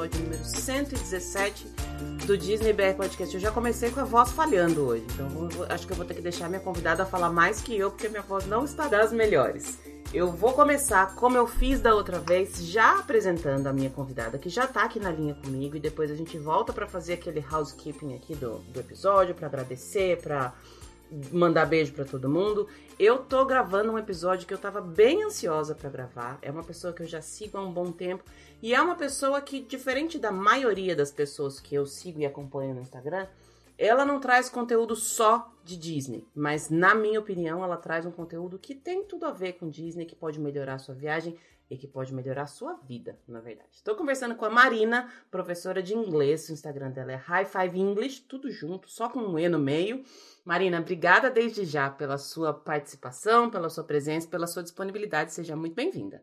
episódio número 117 do Disney BR Podcast. Eu já comecei com a voz falhando hoje, então vou, acho que eu vou ter que deixar minha convidada falar mais que eu, porque minha voz não está das melhores. Eu vou começar como eu fiz da outra vez, já apresentando a minha convidada, que já tá aqui na linha comigo, e depois a gente volta para fazer aquele housekeeping aqui do, do episódio, para agradecer, para mandar beijo para todo mundo. Eu tô gravando um episódio que eu tava bem ansiosa para gravar. É uma pessoa que eu já sigo há um bom tempo e é uma pessoa que, diferente da maioria das pessoas que eu sigo e acompanho no Instagram, ela não traz conteúdo só de Disney, mas na minha opinião, ela traz um conteúdo que tem tudo a ver com Disney, que pode melhorar a sua viagem e que pode melhorar a sua vida, na verdade. Estou conversando com a Marina, professora de inglês. O Instagram dela é High Five English, tudo junto, só com um E no meio. Marina, obrigada desde já pela sua participação, pela sua presença, pela sua disponibilidade. Seja muito bem-vinda.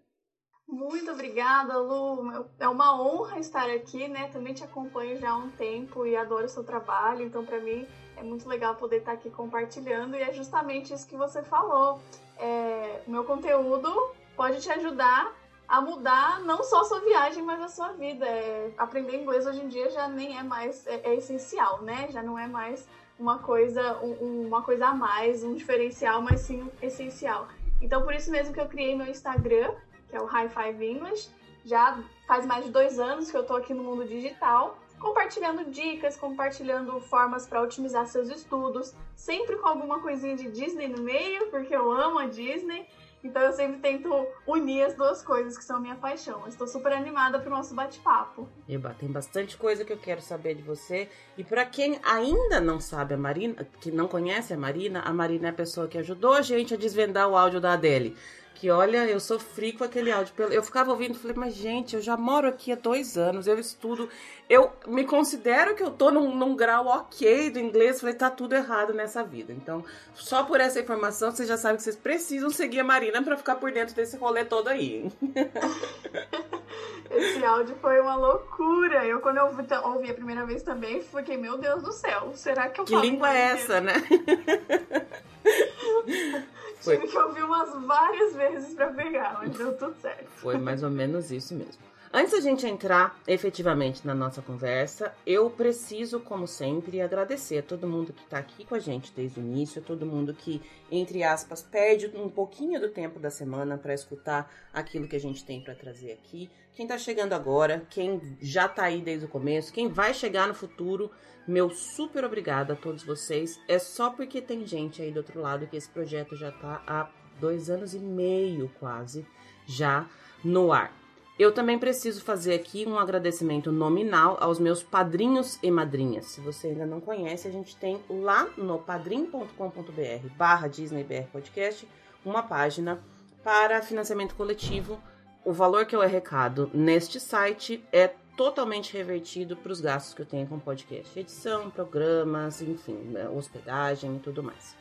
Muito obrigada, Lu. É uma honra estar aqui, né? Também te acompanho já há um tempo e adoro o seu trabalho, então para mim é muito legal poder estar aqui compartilhando e é justamente isso que você falou. É, meu conteúdo pode te ajudar a mudar não só a sua viagem, mas a sua vida. É, aprender inglês hoje em dia já nem é mais é, é essencial, né? Já não é mais uma coisa, um, uma coisa a mais, um diferencial, mas sim essencial. Então por isso mesmo que eu criei meu Instagram que é o High Five English. Já faz mais de dois anos que eu estou aqui no mundo digital, compartilhando dicas, compartilhando formas para otimizar seus estudos, sempre com alguma coisinha de Disney no meio, porque eu amo a Disney. Então eu sempre tento unir as duas coisas que são minha paixão. Estou super animada para o nosso bate-papo. Eba, tem bastante coisa que eu quero saber de você. E para quem ainda não sabe a Marina, que não conhece a Marina, a Marina é a pessoa que ajudou a gente a desvendar o áudio da Adele que olha, eu sofri com aquele áudio. Eu ficava ouvindo e falei, mas gente, eu já moro aqui há dois anos, eu estudo, eu me considero que eu tô num, num grau ok do inglês, falei, tá tudo errado nessa vida. Então, só por essa informação, vocês já sabem que vocês precisam seguir a Marina para ficar por dentro desse rolê todo aí. Esse áudio foi uma loucura. Eu, quando eu ouvi a primeira vez também, fiquei, meu Deus do céu, será que eu Que língua é essa, né? Foi. Tive que ouvir umas várias vezes para pegar, mas deu tudo certo. Foi mais ou menos isso mesmo. Antes da gente entrar efetivamente na nossa conversa, eu preciso, como sempre, agradecer a todo mundo que está aqui com a gente desde o início, a todo mundo que, entre aspas, perde um pouquinho do tempo da semana para escutar aquilo que a gente tem para trazer aqui. Quem está chegando agora, quem já está aí desde o começo, quem vai chegar no futuro, meu super obrigado a todos vocês. É só porque tem gente aí do outro lado que esse projeto já está há dois anos e meio quase já no ar. Eu também preciso fazer aqui um agradecimento nominal aos meus padrinhos e madrinhas. Se você ainda não conhece, a gente tem lá no padrim.com.br barra DisneyBR Podcast uma página para financiamento coletivo. O valor que eu arrecado neste site é totalmente revertido para os gastos que eu tenho com podcast. Edição, programas, enfim, né, hospedagem e tudo mais.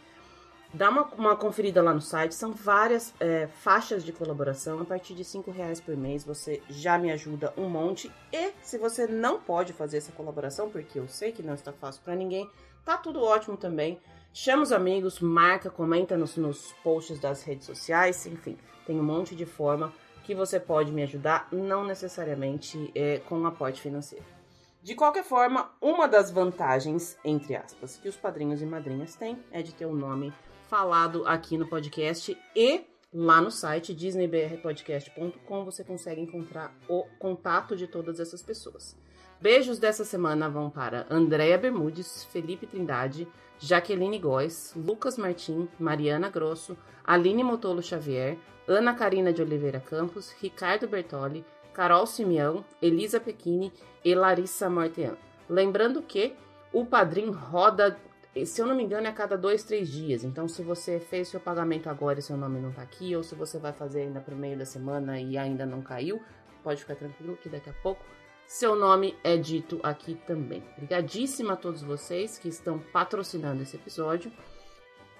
Dá uma, uma conferida lá no site, são várias é, faixas de colaboração. A partir de cinco reais por mês você já me ajuda um monte. E se você não pode fazer essa colaboração, porque eu sei que não está fácil para ninguém, tá tudo ótimo também. Chama os amigos, marca, comenta nos, nos posts das redes sociais, enfim, tem um monte de forma que você pode me ajudar, não necessariamente é, com um aporte financeiro. De qualquer forma, uma das vantagens, entre aspas, que os padrinhos e madrinhas têm é de ter o um nome falado aqui no podcast e lá no site disneybrpodcast.com você consegue encontrar o contato de todas essas pessoas. Beijos dessa semana vão para Andréia Bermudes, Felipe Trindade, Jaqueline Góes, Lucas Martim, Mariana Grosso, Aline Motolo Xavier, Ana Karina de Oliveira Campos, Ricardo Bertoli, Carol Simeão, Elisa Pequini e Larissa Mortean. Lembrando que o padrinho roda se eu não me engano, é a cada dois, três dias. Então, se você fez seu pagamento agora e seu nome não tá aqui, ou se você vai fazer ainda pro meio da semana e ainda não caiu, pode ficar tranquilo que daqui a pouco seu nome é dito aqui também. Obrigadíssima a todos vocês que estão patrocinando esse episódio.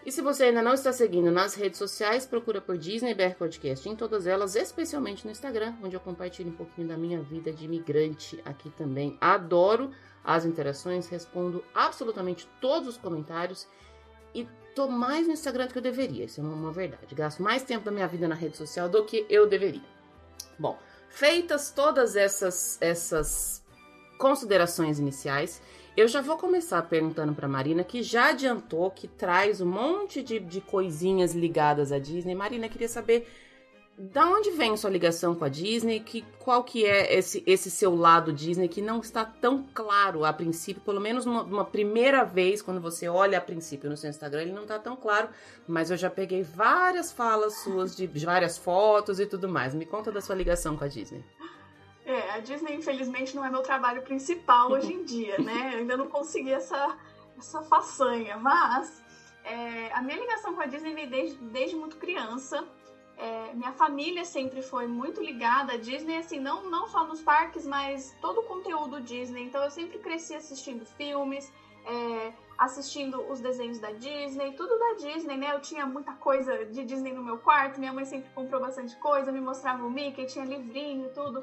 E se você ainda não está seguindo nas redes sociais, procura por Disney BR Podcast em todas elas, especialmente no Instagram, onde eu compartilho um pouquinho da minha vida de imigrante aqui também. Adoro as interações, respondo absolutamente todos os comentários e tô mais no Instagram do que eu deveria, isso é uma verdade. Gasto mais tempo da minha vida na rede social do que eu deveria. Bom, feitas todas essas, essas considerações iniciais, eu já vou começar perguntando para Marina, que já adiantou que traz um monte de, de coisinhas ligadas à Disney. Marina, queria saber da onde vem sua ligação com a Disney? Que, qual que é esse, esse seu lado Disney que não está tão claro a princípio, pelo menos uma, uma primeira vez, quando você olha a princípio no seu Instagram, ele não está tão claro, mas eu já peguei várias falas suas, de várias fotos e tudo mais. Me conta da sua ligação com a Disney. É, a Disney, infelizmente, não é meu trabalho principal hoje em dia, né? Eu ainda não consegui essa, essa façanha, mas é, a minha ligação com a Disney vem desde, desde muito criança. É, minha família sempre foi muito ligada à Disney, assim, não, não só nos parques, mas todo o conteúdo Disney. Então eu sempre cresci assistindo filmes, é, assistindo os desenhos da Disney, tudo da Disney, né? Eu tinha muita coisa de Disney no meu quarto, minha mãe sempre comprou bastante coisa, me mostrava o Mickey, tinha livrinho e tudo.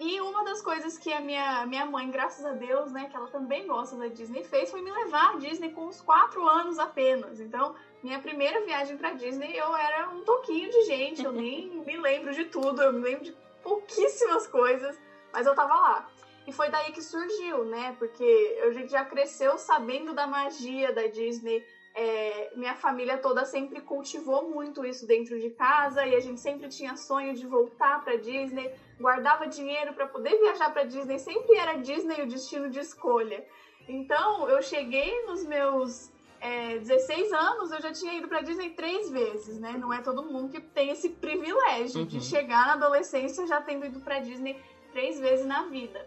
E uma das coisas que a minha, minha mãe, graças a Deus, né, que ela também gosta da Disney, fez foi me levar à Disney com uns quatro anos apenas. Então, minha primeira viagem para Disney, eu era um toquinho de gente, eu nem me lembro de tudo, eu me lembro de pouquíssimas coisas, mas eu tava lá. E foi daí que surgiu, né? Porque a gente já cresceu sabendo da magia da Disney. É, minha família toda sempre cultivou muito isso dentro de casa e a gente sempre tinha sonho de voltar para Disney, guardava dinheiro para poder viajar para Disney, sempre era Disney o destino de escolha. Então eu cheguei nos meus é, 16 anos, eu já tinha ido para Disney três vezes, né? Não é todo mundo que tem esse privilégio uhum. de chegar na adolescência já tendo ido para Disney três vezes na vida.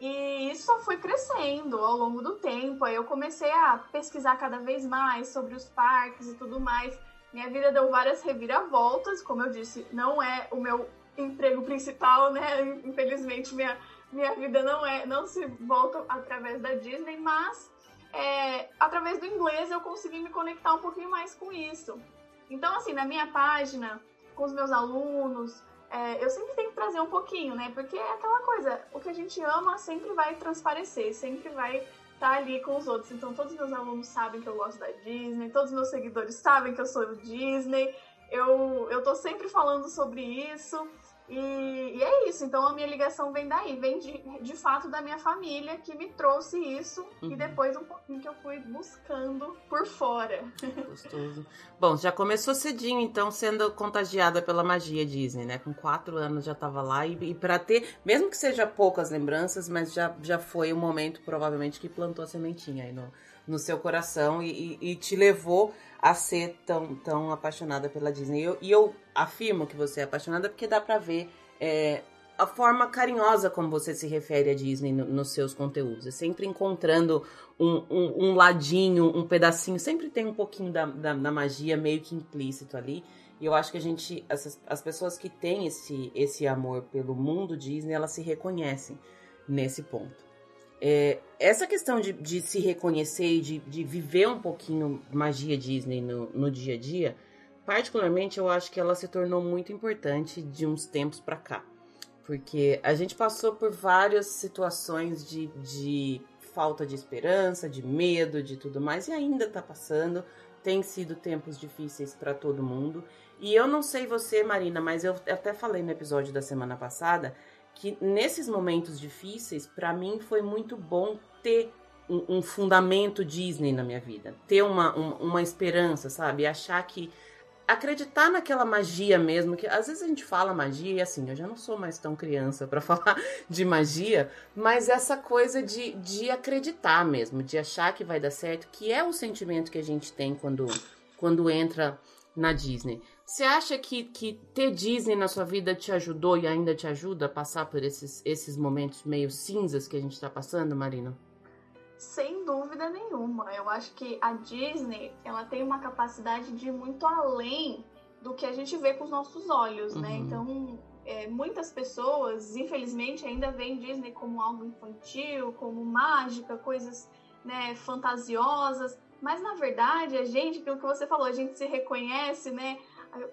E isso só foi crescendo ao longo do tempo. Aí eu comecei a pesquisar cada vez mais sobre os parques e tudo mais. Minha vida deu várias reviravoltas, como eu disse, não é o meu emprego principal, né? Infelizmente minha minha vida não é não se volta através da Disney, mas é, através do inglês eu consegui me conectar um pouquinho mais com isso. Então, assim, na minha página, com os meus alunos, é, eu sempre tenho que trazer um pouquinho, né? Porque é aquela coisa, o que a gente ama sempre vai transparecer, sempre vai estar tá ali com os outros. Então, todos os meus alunos sabem que eu gosto da Disney, todos os meus seguidores sabem que eu sou do Disney. Eu, eu tô sempre falando sobre isso. E, e, é isso, então a minha ligação vem daí, vem de, de fato da minha família que me trouxe isso uhum. e depois um pouquinho que eu fui buscando por fora. Gostoso. Bom, já começou cedinho, então, sendo contagiada pela magia Disney, né? Com quatro anos já tava lá e, e para ter, mesmo que seja poucas lembranças, mas já, já foi o um momento, provavelmente, que plantou a sementinha aí no, no seu coração e, e, e te levou a ser tão, tão apaixonada pela Disney. Eu, e eu afirmo que você é apaixonada porque dá pra ver é, a forma carinhosa como você se refere à Disney no, nos seus conteúdos. É sempre encontrando um, um, um, ladinho, um pedacinho. Sempre tem um pouquinho da, da, da, magia meio que implícito ali. E eu acho que a gente, as, as pessoas que têm esse, esse amor pelo mundo Disney, elas se reconhecem nesse ponto. É, essa questão de, de, se reconhecer e de, de, viver um pouquinho magia Disney no, no, dia a dia, particularmente eu acho que ela se tornou muito importante de uns tempos para cá. Porque a gente passou por várias situações de, de falta de esperança, de medo, de tudo mais, e ainda tá passando. Tem sido tempos difíceis para todo mundo. E eu não sei você, Marina, mas eu até falei no episódio da semana passada que nesses momentos difíceis, para mim foi muito bom ter um, um, fundamento Disney na minha vida, ter uma, um, uma esperança, sabe? Achar que acreditar naquela magia mesmo, que às vezes a gente fala magia e assim, eu já não sou mais tão criança para falar de magia, mas essa coisa de, de acreditar mesmo, de achar que vai dar certo, que é o sentimento que a gente tem quando, quando entra na Disney. Você acha que, que ter Disney na sua vida te ajudou e ainda te ajuda a passar por esses, esses momentos meio cinzas que a gente está passando, Marina? Sem dúvida nenhuma. Eu acho que a Disney ela tem uma capacidade de ir muito além do que a gente vê com os nossos olhos, né? uhum. né? Então, é, muitas pessoas, infelizmente, ainda veem Disney como algo infantil, como mágica, coisas né, fantasiosas. Mas na verdade, a gente, aquilo que você falou, a gente se reconhece, né?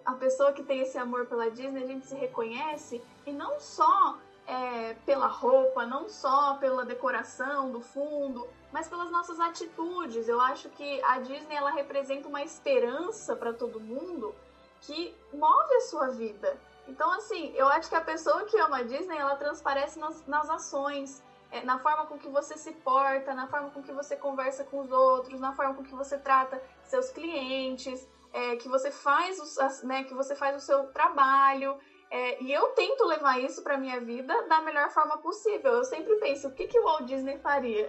A pessoa que tem esse amor pela Disney, a gente se reconhece e não só é, pela roupa, não só pela decoração do fundo, mas pelas nossas atitudes. Eu acho que a Disney ela representa uma esperança para todo mundo que move a sua vida. Então, assim, eu acho que a pessoa que ama a Disney, ela transparece nas, nas ações, é, na forma com que você se porta, na forma com que você conversa com os outros, na forma com que você trata seus clientes, é, que você faz, os, né, que você faz o seu trabalho. É, e eu tento levar isso para minha vida da melhor forma possível. Eu sempre penso, o que, que o Walt Disney faria?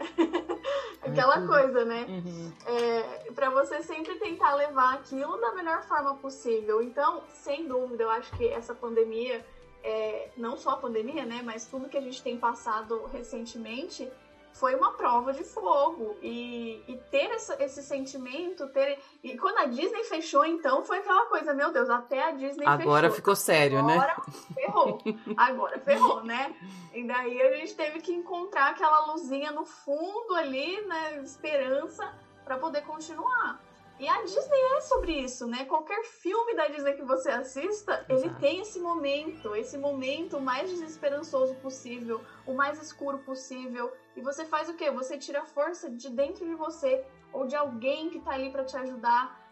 Aquela uhum. coisa, né? Uhum. É, para você sempre tentar levar aquilo da melhor forma possível. Então, sem dúvida, eu acho que essa pandemia, é, não só a pandemia, né? Mas tudo que a gente tem passado recentemente foi uma prova de fogo. E, e ter essa, esse sentimento, ter. E quando a Disney fechou, então, foi aquela coisa, meu Deus, até a Disney Agora fechou. ficou sério, Agora né? Agora ferrou. Agora ferrou, né? E daí a gente teve que encontrar aquela luzinha no fundo ali, né? Esperança para poder continuar. E a Disney é sobre isso, né? Qualquer filme da Disney que você assista, Exato. ele tem esse momento, esse momento mais desesperançoso possível, o mais escuro possível. E você faz o quê? Você tira a força de dentro de você ou de alguém que tá ali para te ajudar.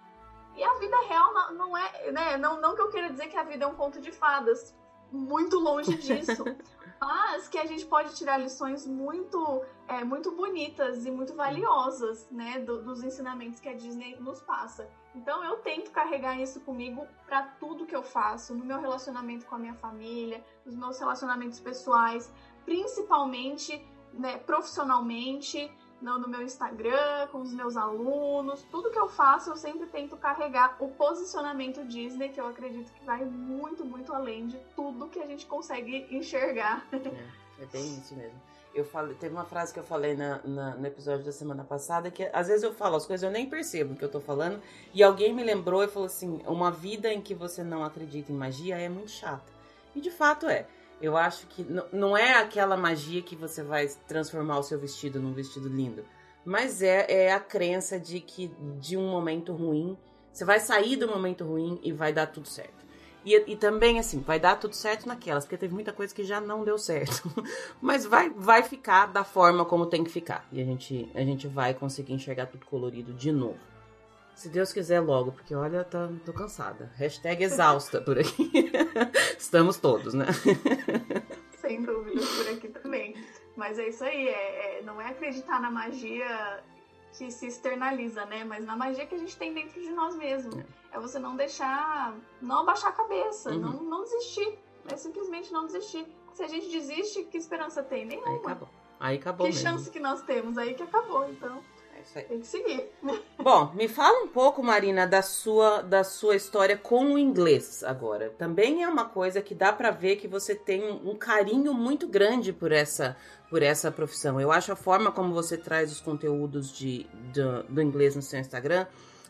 E a vida real não é, né? Não, não que eu queira dizer que a vida é um conto de fadas. Muito longe disso. Mas que a gente pode tirar lições muito, é, muito bonitas e muito valiosas, né, do, dos ensinamentos que a Disney nos passa. Então eu tento carregar isso comigo para tudo que eu faço, no meu relacionamento com a minha família, nos meus relacionamentos pessoais, principalmente né, profissionalmente, no, no meu Instagram, com os meus alunos, tudo que eu faço eu sempre tento carregar o posicionamento Disney, que eu acredito que vai muito, muito além de tudo que a gente consegue enxergar. É, é bem isso mesmo. Eu falei, teve uma frase que eu falei na, na, no episódio da semana passada que às vezes eu falo as coisas eu nem percebo o que eu tô falando e alguém me lembrou e falou assim: uma vida em que você não acredita em magia é muito chata. E de fato é. Eu acho que não é aquela magia que você vai transformar o seu vestido num vestido lindo. Mas é, é a crença de que de um momento ruim, você vai sair do momento ruim e vai dar tudo certo. E, e, também, assim, vai dar tudo certo naquelas, porque teve muita coisa que já não deu certo. Mas vai, vai ficar da forma como tem que ficar. E a gente, a gente vai conseguir enxergar tudo colorido de novo. Se Deus quiser logo, porque olha, tá, tô cansada. Hashtag exausta por aqui. Estamos todos, né? Sem dúvida, por aqui também. Mas é isso aí, é, é, não é acreditar na magia que se externaliza, né? Mas na magia que a gente tem dentro de nós mesmos. É, é você não deixar, não abaixar a cabeça, uhum. não, não desistir. É simplesmente não desistir. Se a gente desiste, que esperança tem? Nenhuma. Aí acabou. Aí acabou que mesmo. chance que nós temos? Aí que acabou, então isso aí. Tem que seguir. Bom, me fala um pouco, Marina, da sua, da sua história com o inglês agora. Também é uma coisa que dá para ver que você tem um carinho muito grande por essa, por essa profissão. Eu acho a forma como você traz os conteúdos de, do, do inglês no seu Instagram,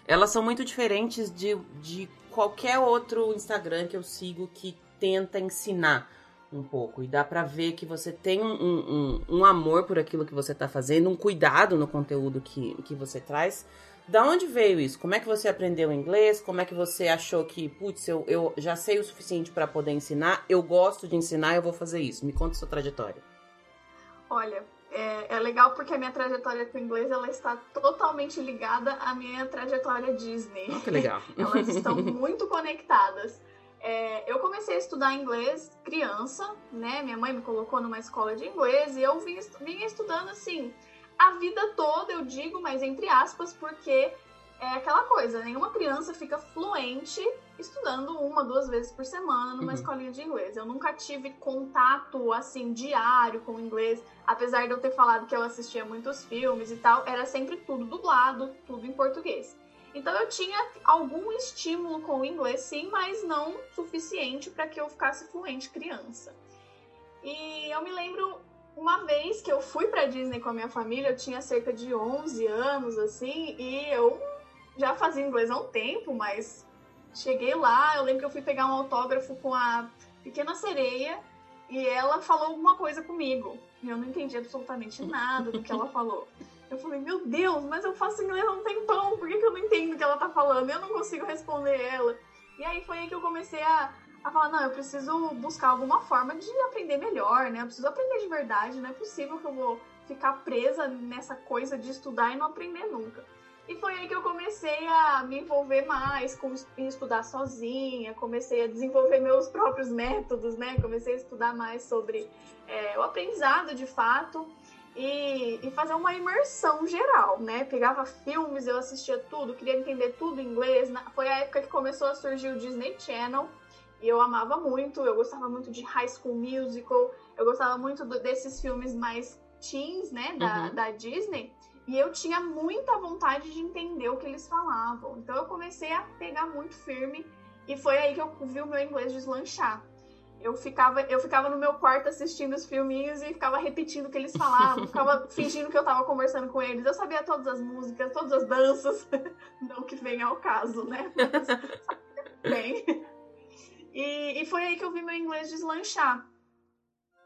elas são muito diferentes de, de qualquer outro Instagram que eu sigo que tenta ensinar um pouco. E dá para ver que você tem um, um, um, amor por aquilo que você está fazendo, um cuidado no conteúdo que, que você traz. Da onde veio isso? Como é que você aprendeu inglês? Como é que você achou que, putz, eu, eu já sei o suficiente para poder ensinar, eu gosto de ensinar, eu vou fazer isso? Me conta sua trajetória. Olha, é, é, legal porque a minha trajetória com inglês ela está totalmente ligada à minha trajetória Disney. Oh, que legal. Elas estão muito conectadas. É, eu comecei a estudar inglês criança, né? Minha mãe me colocou numa escola de inglês e eu vim, vinha estudando assim a vida toda, eu digo, mas entre aspas, porque é aquela coisa, nenhuma criança fica fluente estudando uma, duas vezes por semana numa uhum. escolinha de inglês. Eu nunca tive contato assim diário com o inglês, apesar de eu ter falado que eu assistia muitos filmes e tal, era sempre tudo dublado, tudo em português. Então eu tinha algum estímulo com o inglês, sim, mas não suficiente para que eu ficasse fluente criança. E eu me lembro uma vez que eu fui para Disney com a minha família, eu tinha cerca de 11 anos assim, e eu já fazia inglês há um tempo, mas cheguei lá, eu lembro que eu fui pegar um autógrafo com a Pequena Sereia e ela falou alguma coisa comigo. E eu não entendi absolutamente nada do que ela falou. Eu falei, meu Deus, mas eu faço inglês há um tempão, por que, que eu não entendo o que ela tá falando? Eu não consigo responder ela. E aí foi aí que eu comecei a, a falar, não, eu preciso buscar alguma forma de aprender melhor, né? Eu preciso aprender de verdade, não é possível que eu vou ficar presa nessa coisa de estudar e não aprender nunca. E foi aí que eu comecei a me envolver mais com estudar sozinha, comecei a desenvolver meus próprios métodos, né? Comecei a estudar mais sobre é, o aprendizado de fato e, e, fazer uma imersão geral, né? Pegava filmes, eu assistia tudo, queria entender tudo em inglês. Foi a época que começou a surgir o Disney Channel e eu amava muito, eu gostava muito de High School Musical, eu gostava muito do, desses filmes mais teens, né, da, uhum. da Disney. E eu tinha muita vontade de entender o que eles falavam. Então eu comecei a pegar muito firme e foi aí que eu vi o meu inglês deslanchar. Eu ficava, eu ficava no meu quarto assistindo os filminhos e ficava repetindo o que eles falavam, ficava fingindo que eu tava conversando com eles. Eu sabia todas as músicas, todas as danças. Não que venha ao caso, né? bem. E, e foi aí que eu vi meu inglês deslanchar.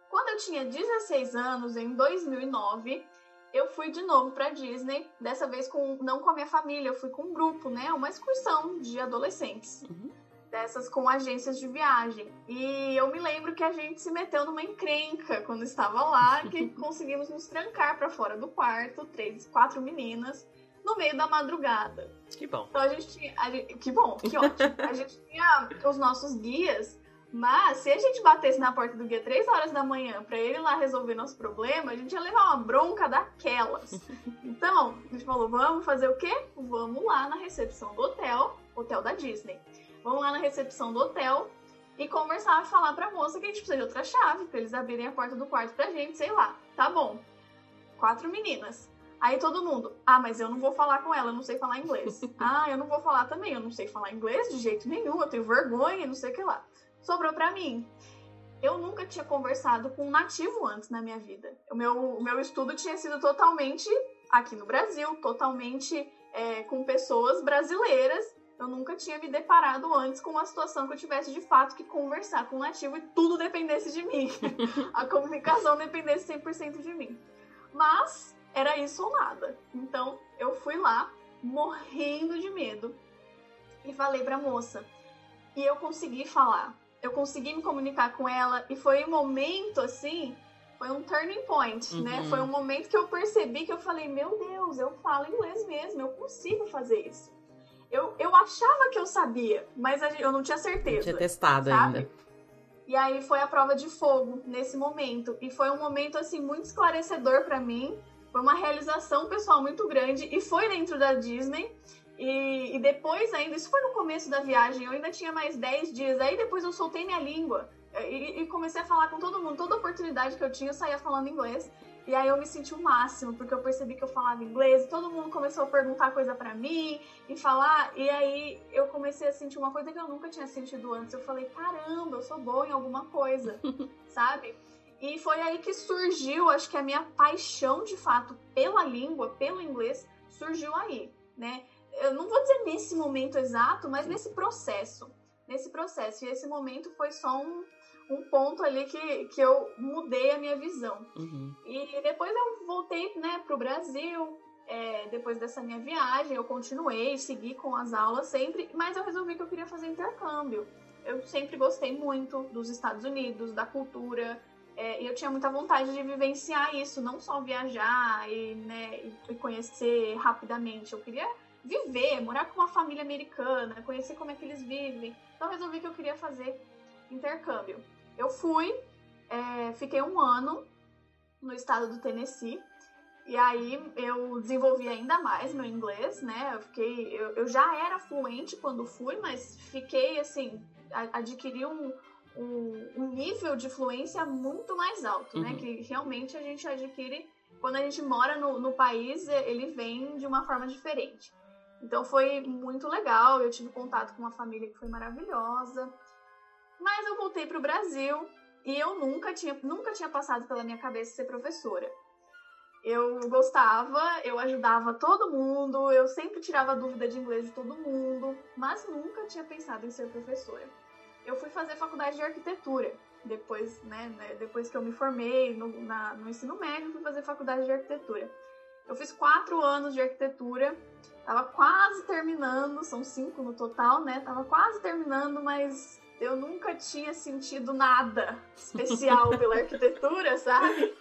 Quando eu tinha 16 anos, em 2009, eu fui de novo para Disney, dessa vez com não com a minha família, eu fui com um grupo, né, uma excursão de adolescentes. Uhum. Dessas com agências de viagem. E eu me lembro que a gente se meteu numa encrenca quando estava lá, que conseguimos nos trancar para fora do quarto, três, quatro meninas, no meio da madrugada. Que bom. Então a gente tinha. A gente, que bom, que ótimo. a gente tinha os nossos guias mas se a gente batesse na porta do guia 3 horas da manhã para ele lá resolver nosso problema, a gente ia levar uma bronca daquelas. Então, a gente falou: vamos fazer o quê? Vamos lá na recepção do hotel, hotel da Disney. Vamos lá na recepção do hotel e conversar, falar pra moça que a gente precisa de outra chave, pra eles abrirem a porta do quarto pra gente, sei lá. Tá bom. Quatro meninas. Aí todo mundo, ah, mas eu não vou falar com ela, eu não sei falar inglês. ah, eu não vou falar também, eu não sei falar inglês de jeito nenhum, eu tenho vergonha, não sei o que lá sobrou para mim. Eu nunca tinha conversado com um nativo antes na minha vida. O meu, o meu estudo tinha sido totalmente aqui no Brasil, totalmente é, com pessoas brasileiras. Eu nunca tinha me deparado antes com uma situação que eu tivesse de fato que conversar com um nativo e tudo dependesse de mim. A comunicação dependesse 100% de mim. Mas era isso ou nada. Então eu fui lá, morrendo de medo, e falei pra moça. E eu consegui falar eu consegui me comunicar com ela e foi um momento assim, foi um turning point, né? uhum. né? Foi um momento que eu percebi que eu falei, meu Deus, eu falo inglês mesmo, eu consigo fazer isso. Eu, eu achava que eu sabia, mas eu não tinha certeza. Não tinha testado sabe? ainda. E aí foi a prova de fogo nesse momento. E foi um momento, assim, muito esclarecedor para mim. Foi uma realização pessoal muito grande. E foi dentro da Disney. E, e, depois ainda, isso foi no começo da viagem, eu ainda tinha mais 10 dias. Aí depois eu soltei minha língua e, e, comecei a falar com todo mundo. Toda oportunidade que eu tinha, eu saía falando inglês. E aí eu me senti o máximo, porque eu percebi que eu falava inglês, e todo mundo começou a perguntar coisa para mim e falar. E aí eu comecei a sentir uma coisa que eu nunca tinha sentido antes. Eu falei, caramba, eu sou boa em alguma coisa, sabe? E foi aí que surgiu, acho que a minha paixão de fato pela língua, pelo inglês, surgiu aí, né? eu não vou dizer nesse momento exato, mas nesse processo. Nesse processo. E esse momento foi só um, um ponto ali que, que eu mudei a minha visão. Uhum. E depois eu voltei né, para o Brasil. É, depois dessa minha viagem, eu continuei, segui com as aulas sempre, mas eu resolvi que eu queria fazer intercâmbio. Eu sempre gostei muito dos Estados Unidos, da cultura, é, eu tinha muita vontade de vivenciar isso, não só viajar e, né, e conhecer rapidamente. Eu queria viver, morar com uma família americana, conhecer como é que eles vivem. Então resolvi que eu queria fazer intercâmbio. Eu fui, é, fiquei um ano no estado do Tennessee. E aí eu desenvolvi ainda mais meu inglês, né? Eu fiquei, eu, eu já era fluente quando fui, mas fiquei assim, adquiri um, um, um, nível de fluência muito mais alto, né? uhum. né? Que realmente a gente adquire quando a gente mora no, no país, ele vem de uma forma diferente. Então foi muito legal, eu tive contato com uma família que foi maravilhosa. Mas eu voltei para o Brasil e eu nunca tinha, nunca tinha passado pela minha cabeça ser professora. Eu gostava, eu ajudava todo mundo, eu sempre tirava dúvida de inglês de todo mundo, mas nunca tinha pensado em ser professora. Eu fui fazer faculdade de arquitetura depois, né, né depois que eu me formei no, na, no ensino médio, fui fazer faculdade de arquitetura. Eu fiz quatro anos de arquitetura Tava quase terminando, são cinco no total, né? Tava quase terminando, mas eu nunca tinha sentido nada especial pela arquitetura, sabe?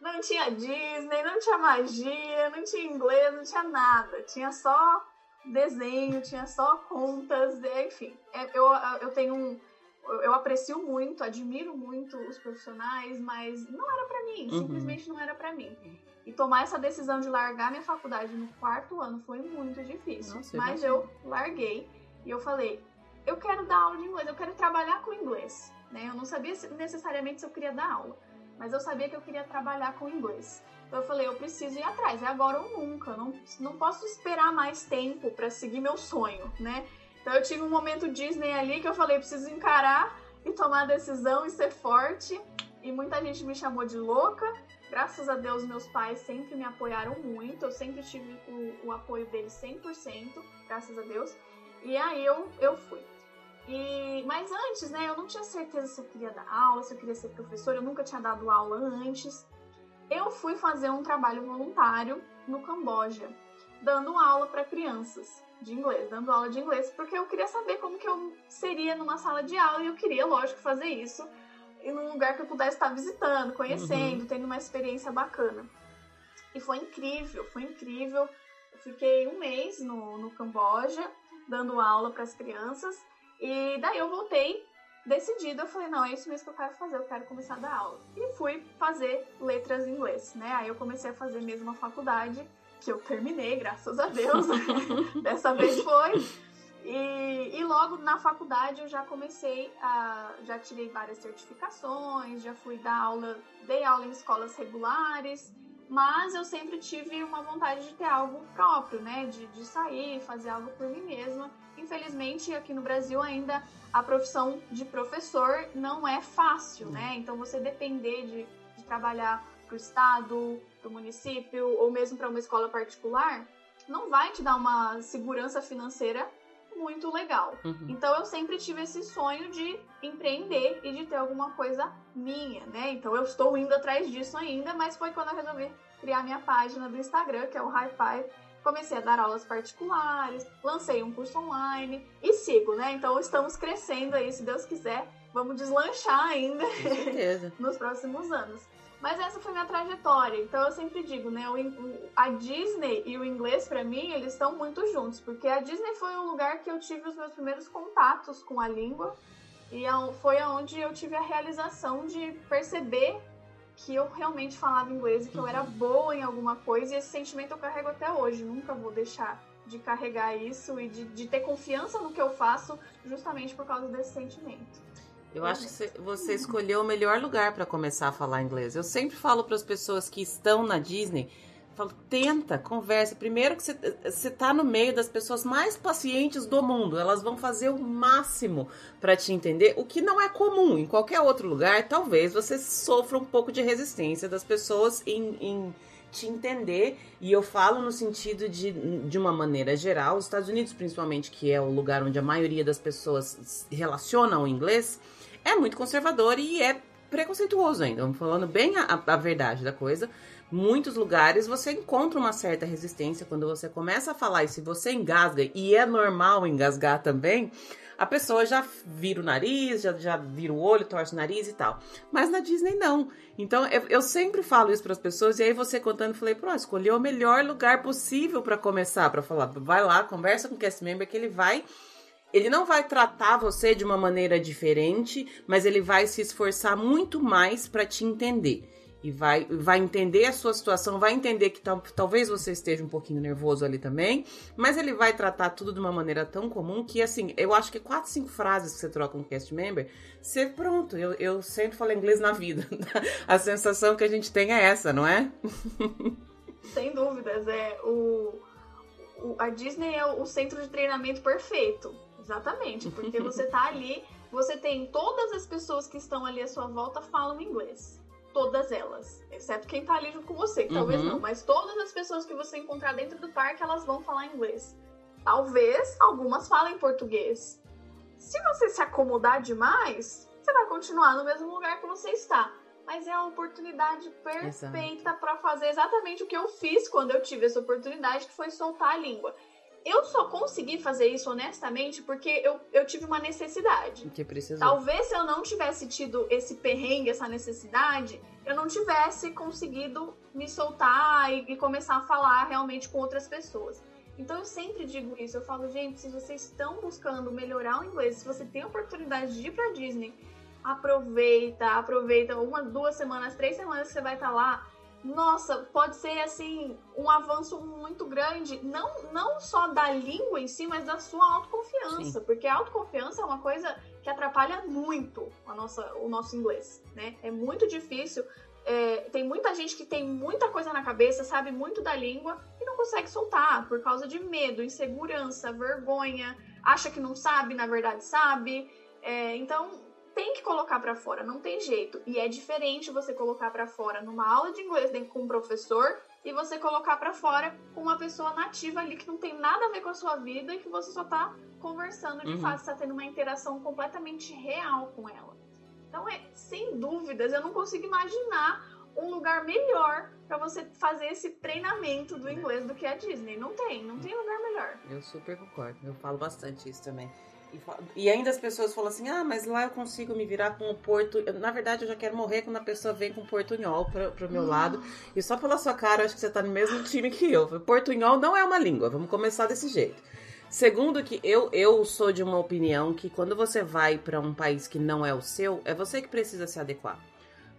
Não tinha Disney, não tinha magia, não tinha inglês, não tinha nada. Tinha só desenho, tinha só contas, enfim. É, eu, eu tenho um. Eu aprecio muito, admiro muito os profissionais, mas não era para mim, uhum. simplesmente não era para mim. E tomar essa decisão de largar minha faculdade no quarto ano foi muito difícil. Nossa, mas eu larguei e eu falei: eu quero dar aula de inglês, eu quero trabalhar com inglês. Né? Eu não sabia necessariamente se eu queria dar aula, mas eu sabia que eu queria trabalhar com inglês. Então eu falei, eu preciso ir atrás, é agora ou nunca. Não, não posso esperar mais tempo para seguir meu sonho, né? Então eu tive um momento Disney ali que eu falei, preciso encarar e tomar decisão e ser forte. E muita gente me chamou de louca. Graças a Deus, meus pais sempre me apoiaram muito. Eu sempre tive o, o apoio deles 100%, graças a Deus. E aí eu, eu fui. E, mas antes, né, eu não tinha certeza se eu queria dar aula, se eu queria ser professora, eu nunca tinha dado aula antes. Eu fui fazer um trabalho voluntário no Camboja, dando aula para crianças de inglês, dando aula de inglês, porque eu queria saber como que eu seria numa sala de aula e eu queria, lógico, fazer isso em um lugar que eu pudesse estar visitando, conhecendo, uhum. tendo uma experiência bacana. E foi incrível, foi incrível. Eu fiquei um mês no, no Camboja dando aula para as crianças e daí eu voltei decidida, eu falei, não, é isso mesmo que eu quero fazer, eu quero começar a dar aula. E fui fazer letras em inglês, né? Aí eu comecei a fazer mesmo a faculdade, que eu terminei, graças a Deus. Dessa vez foi. E, e, logo na faculdade eu já comecei a. já tirei várias certificações, já fui dar aula, dei aula em escolas regulares, mas eu sempre tive uma vontade de ter algo próprio, né? De, de sair, fazer algo por mim mesma. Infelizmente, aqui no Brasil ainda a profissão de professor não é fácil, né? Então você depender de, de trabalhar para o estado, para o município ou mesmo para uma escola particular não vai te dar uma segurança financeira muito legal. Uhum. Então eu sempre tive esse sonho de empreender e de ter alguma coisa minha, né? Então eu estou indo atrás disso ainda, mas foi quando eu resolvi criar minha página do Instagram, que é o Five comecei a dar aulas particulares, lancei um curso online e sigo, né? Então estamos crescendo aí, se Deus quiser, vamos deslanchar ainda nos próximos anos. Mas essa foi minha trajetória. Então eu sempre digo, né, a Disney e o inglês para mim, eles estão muito juntos, porque a Disney foi o lugar que eu tive os meus primeiros contatos com a língua e foi aonde eu tive a realização de perceber que eu realmente falava inglês e que eu era boa em alguma coisa, e esse sentimento eu carrego até hoje. Nunca vou deixar de carregar isso e de, de ter confiança no que eu faço, justamente por causa desse sentimento. Eu acho que você escolheu o melhor lugar para começar a falar inglês. Eu sempre falo para as pessoas que estão na Disney Falo, tenta, conversa. Primeiro que você está no meio das pessoas mais pacientes do mundo. Elas vão fazer o máximo para te entender, o que não é comum. Em qualquer outro lugar, talvez você sofra um pouco de resistência das pessoas em, em te entender. E eu falo no sentido de, de uma maneira geral, os Estados Unidos, principalmente, que é o lugar onde a maioria das pessoas relacionam o inglês, é muito conservador e é preconceituoso ainda. Falando bem a, a verdade da coisa muitos lugares você encontra uma certa resistência quando você começa a falar e se você engasga, e é normal engasgar também, a pessoa já vira o nariz, já, já vira o olho, torce o nariz e tal. Mas na Disney não. Então eu, eu sempre falo isso para as pessoas, e aí você contando, falei, pronto, escolheu o melhor lugar possível para começar, para falar, vai lá, conversa com o cast member que ele vai ele não vai tratar você de uma maneira diferente, mas ele vai se esforçar muito mais para te entender e vai, vai entender a sua situação, vai entender que tal, talvez você esteja um pouquinho nervoso ali também, mas ele vai tratar tudo de uma maneira tão comum que, assim, eu acho que quatro, cinco frases que você troca com um cast member, você, pronto, eu, eu sempre falo inglês na vida. a sensação que a gente tem é essa, não é? Sem dúvidas, é o, o a Disney é o centro de treinamento perfeito, exatamente, porque você tá ali, você tem todas as pessoas que estão ali à sua volta falam inglês todas elas, exceto quem tá ali junto com você, que uhum. talvez não, mas todas as pessoas que você encontrar dentro do parque, elas vão falar inglês. Talvez algumas falem português. Se você se acomodar demais, você vai continuar no mesmo lugar que você está. Mas é a oportunidade perfeita para fazer exatamente o que eu fiz quando eu tive essa oportunidade, que foi soltar a língua. Eu só consegui fazer isso honestamente porque eu, eu tive uma necessidade. Que precisou. Talvez se eu não tivesse tido esse perrengue, essa necessidade, eu não tivesse conseguido me soltar e, e começar a falar realmente com outras pessoas. Então eu sempre digo isso, eu falo, gente, se vocês estão buscando melhorar o inglês, se você tem a oportunidade de ir pra Disney, aproveita, aproveita uma, duas semanas, três semanas que você vai estar lá. Nossa, pode ser assim um avanço muito grande, não, não só da língua em si, mas da sua autoconfiança, Sim. porque a autoconfiança é uma coisa que atrapalha muito a nossa, o nosso inglês, né? É muito difícil é, tem muita gente que tem muita coisa na cabeça, sabe muito da língua e não consegue soltar por causa de medo, insegurança, vergonha, acha que não sabe, na verdade sabe. É, então tem que colocar para fora, não tem jeito. E é diferente você colocar para fora numa aula de inglês com um professor e você colocar para fora com uma pessoa nativa ali que não tem nada a ver com a sua vida e que você só tá conversando de uhum. fato, está tendo uma interação completamente real com ela. Então, é, sem dúvidas, eu não consigo imaginar um lugar melhor para você fazer esse treinamento do inglês do que a Disney. Não tem, não tem lugar melhor. Eu super concordo. Eu falo bastante isso também. E, ainda as pessoas falam assim: ah, mas lá eu consigo me virar com o porto. Na verdade, eu já quero morrer quando a pessoa vem com portunhol pro, pro meu hum. lado. E só pela sua cara, eu acho que você tá no mesmo time que eu. Portunhol não é uma língua, vamos começar desse jeito. Segundo que eu, eu sou de uma opinião que quando você vai para um país que não é o seu, é você que precisa se adequar.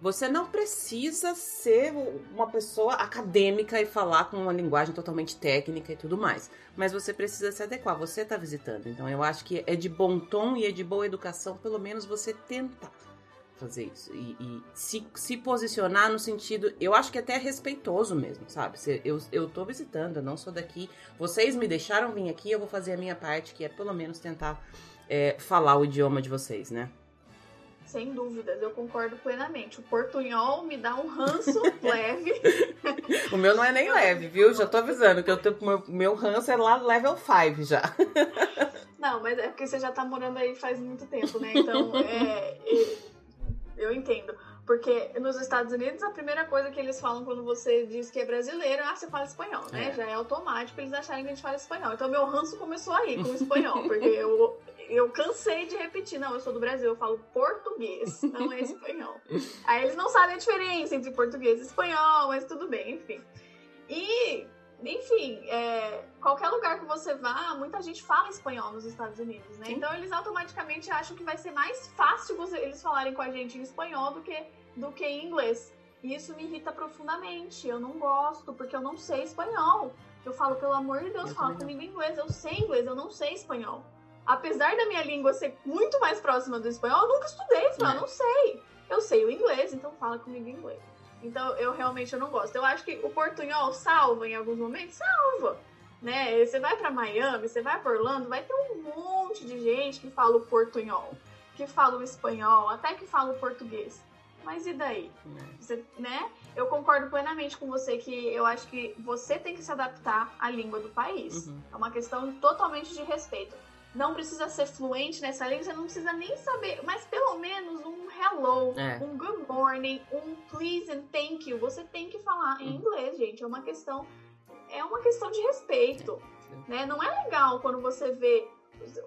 Você não precisa ser uma pessoa acadêmica e falar com uma linguagem totalmente técnica e tudo mais. Mas você precisa se adequar. Você está visitando. Então eu acho que é de bom tom e é de boa educação, pelo menos você tentar fazer isso. E, e, se, se posicionar no sentido. Eu acho que até é respeitoso mesmo, sabe? Eu, eu tô visitando, eu não sou daqui. Vocês me deixaram vir aqui, eu vou fazer a minha parte, que é pelo menos tentar é, falar o idioma de vocês, né? Sem dúvidas, eu concordo plenamente. O portunhol me dá um ranço leve. o meu não é nem leve, viu? Já tô avisando que eu tenho, meu, meu ranço é lá level 5 já. Não, mas é porque você já tá morando aí faz muito tempo, né? Então, é, é eu entendo. Porque nos Estados Unidos, a primeira coisa que eles falam quando você diz que é brasileiro, ah, você fala espanhol, né? É. Já é automático eles acharem que a gente fala espanhol. Então, meu ranço começou aí com o espanhol, porque eu, eu cansei de repetir, não, eu sou do Brasil, eu falo português, não é espanhol. aí eles não sabem a diferença entre português e espanhol, mas tudo bem, enfim. E enfim, é, qualquer lugar que você vá, muita gente fala espanhol nos Estados Unidos, né? Sim. Então eles automaticamente acham que vai ser mais fácil você, eles falarem com a gente em espanhol do que, do que em inglês. E isso me irrita profundamente. Eu não gosto, porque eu não sei espanhol. Eu falo, pelo amor de Deus, eu fala comigo em inglês. Eu sei inglês, eu não sei espanhol. Apesar da minha língua ser muito mais próxima do espanhol, eu nunca estudei espanhol, é. não sei. Eu sei o inglês, então fala comigo em inglês. Então eu realmente eu não gosto. Eu acho que o portunhol salva em alguns momentos, salva. Né? Você vai para Miami, você vai para Orlando, vai ter um monte de gente que fala o portunhol, que fala o espanhol, até que fala o português. Mas e daí? É. Você, né? Eu concordo plenamente com você que eu acho que você tem que se adaptar à língua do país. Uhum. É uma questão totalmente de respeito não precisa ser fluente nessa língua, você não precisa nem saber, mas pelo menos um hello, é. um good morning, um please and thank you, você tem que falar em inglês, gente. É uma questão, é uma questão de respeito, é. né? Não é legal quando você vê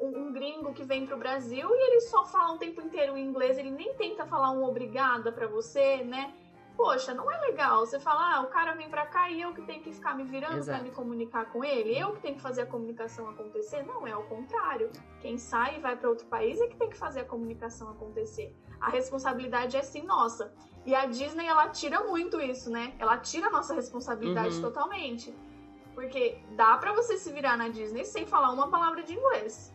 um gringo que vem pro Brasil e ele só fala o tempo inteiro em inglês, ele nem tenta falar um obrigada para você, né? Poxa, não é legal. Você fala, ah, o cara vem pra cá e eu que tenho que ficar me virando Exato. pra me comunicar com ele, eu que tenho que fazer a comunicação acontecer. Não, é ao contrário. Quem sai e vai para outro país é que tem que fazer a comunicação acontecer. A responsabilidade é sim nossa. E a Disney, ela tira muito isso, né? Ela tira a nossa responsabilidade uhum. totalmente. Porque dá para você se virar na Disney sem falar uma palavra de inglês.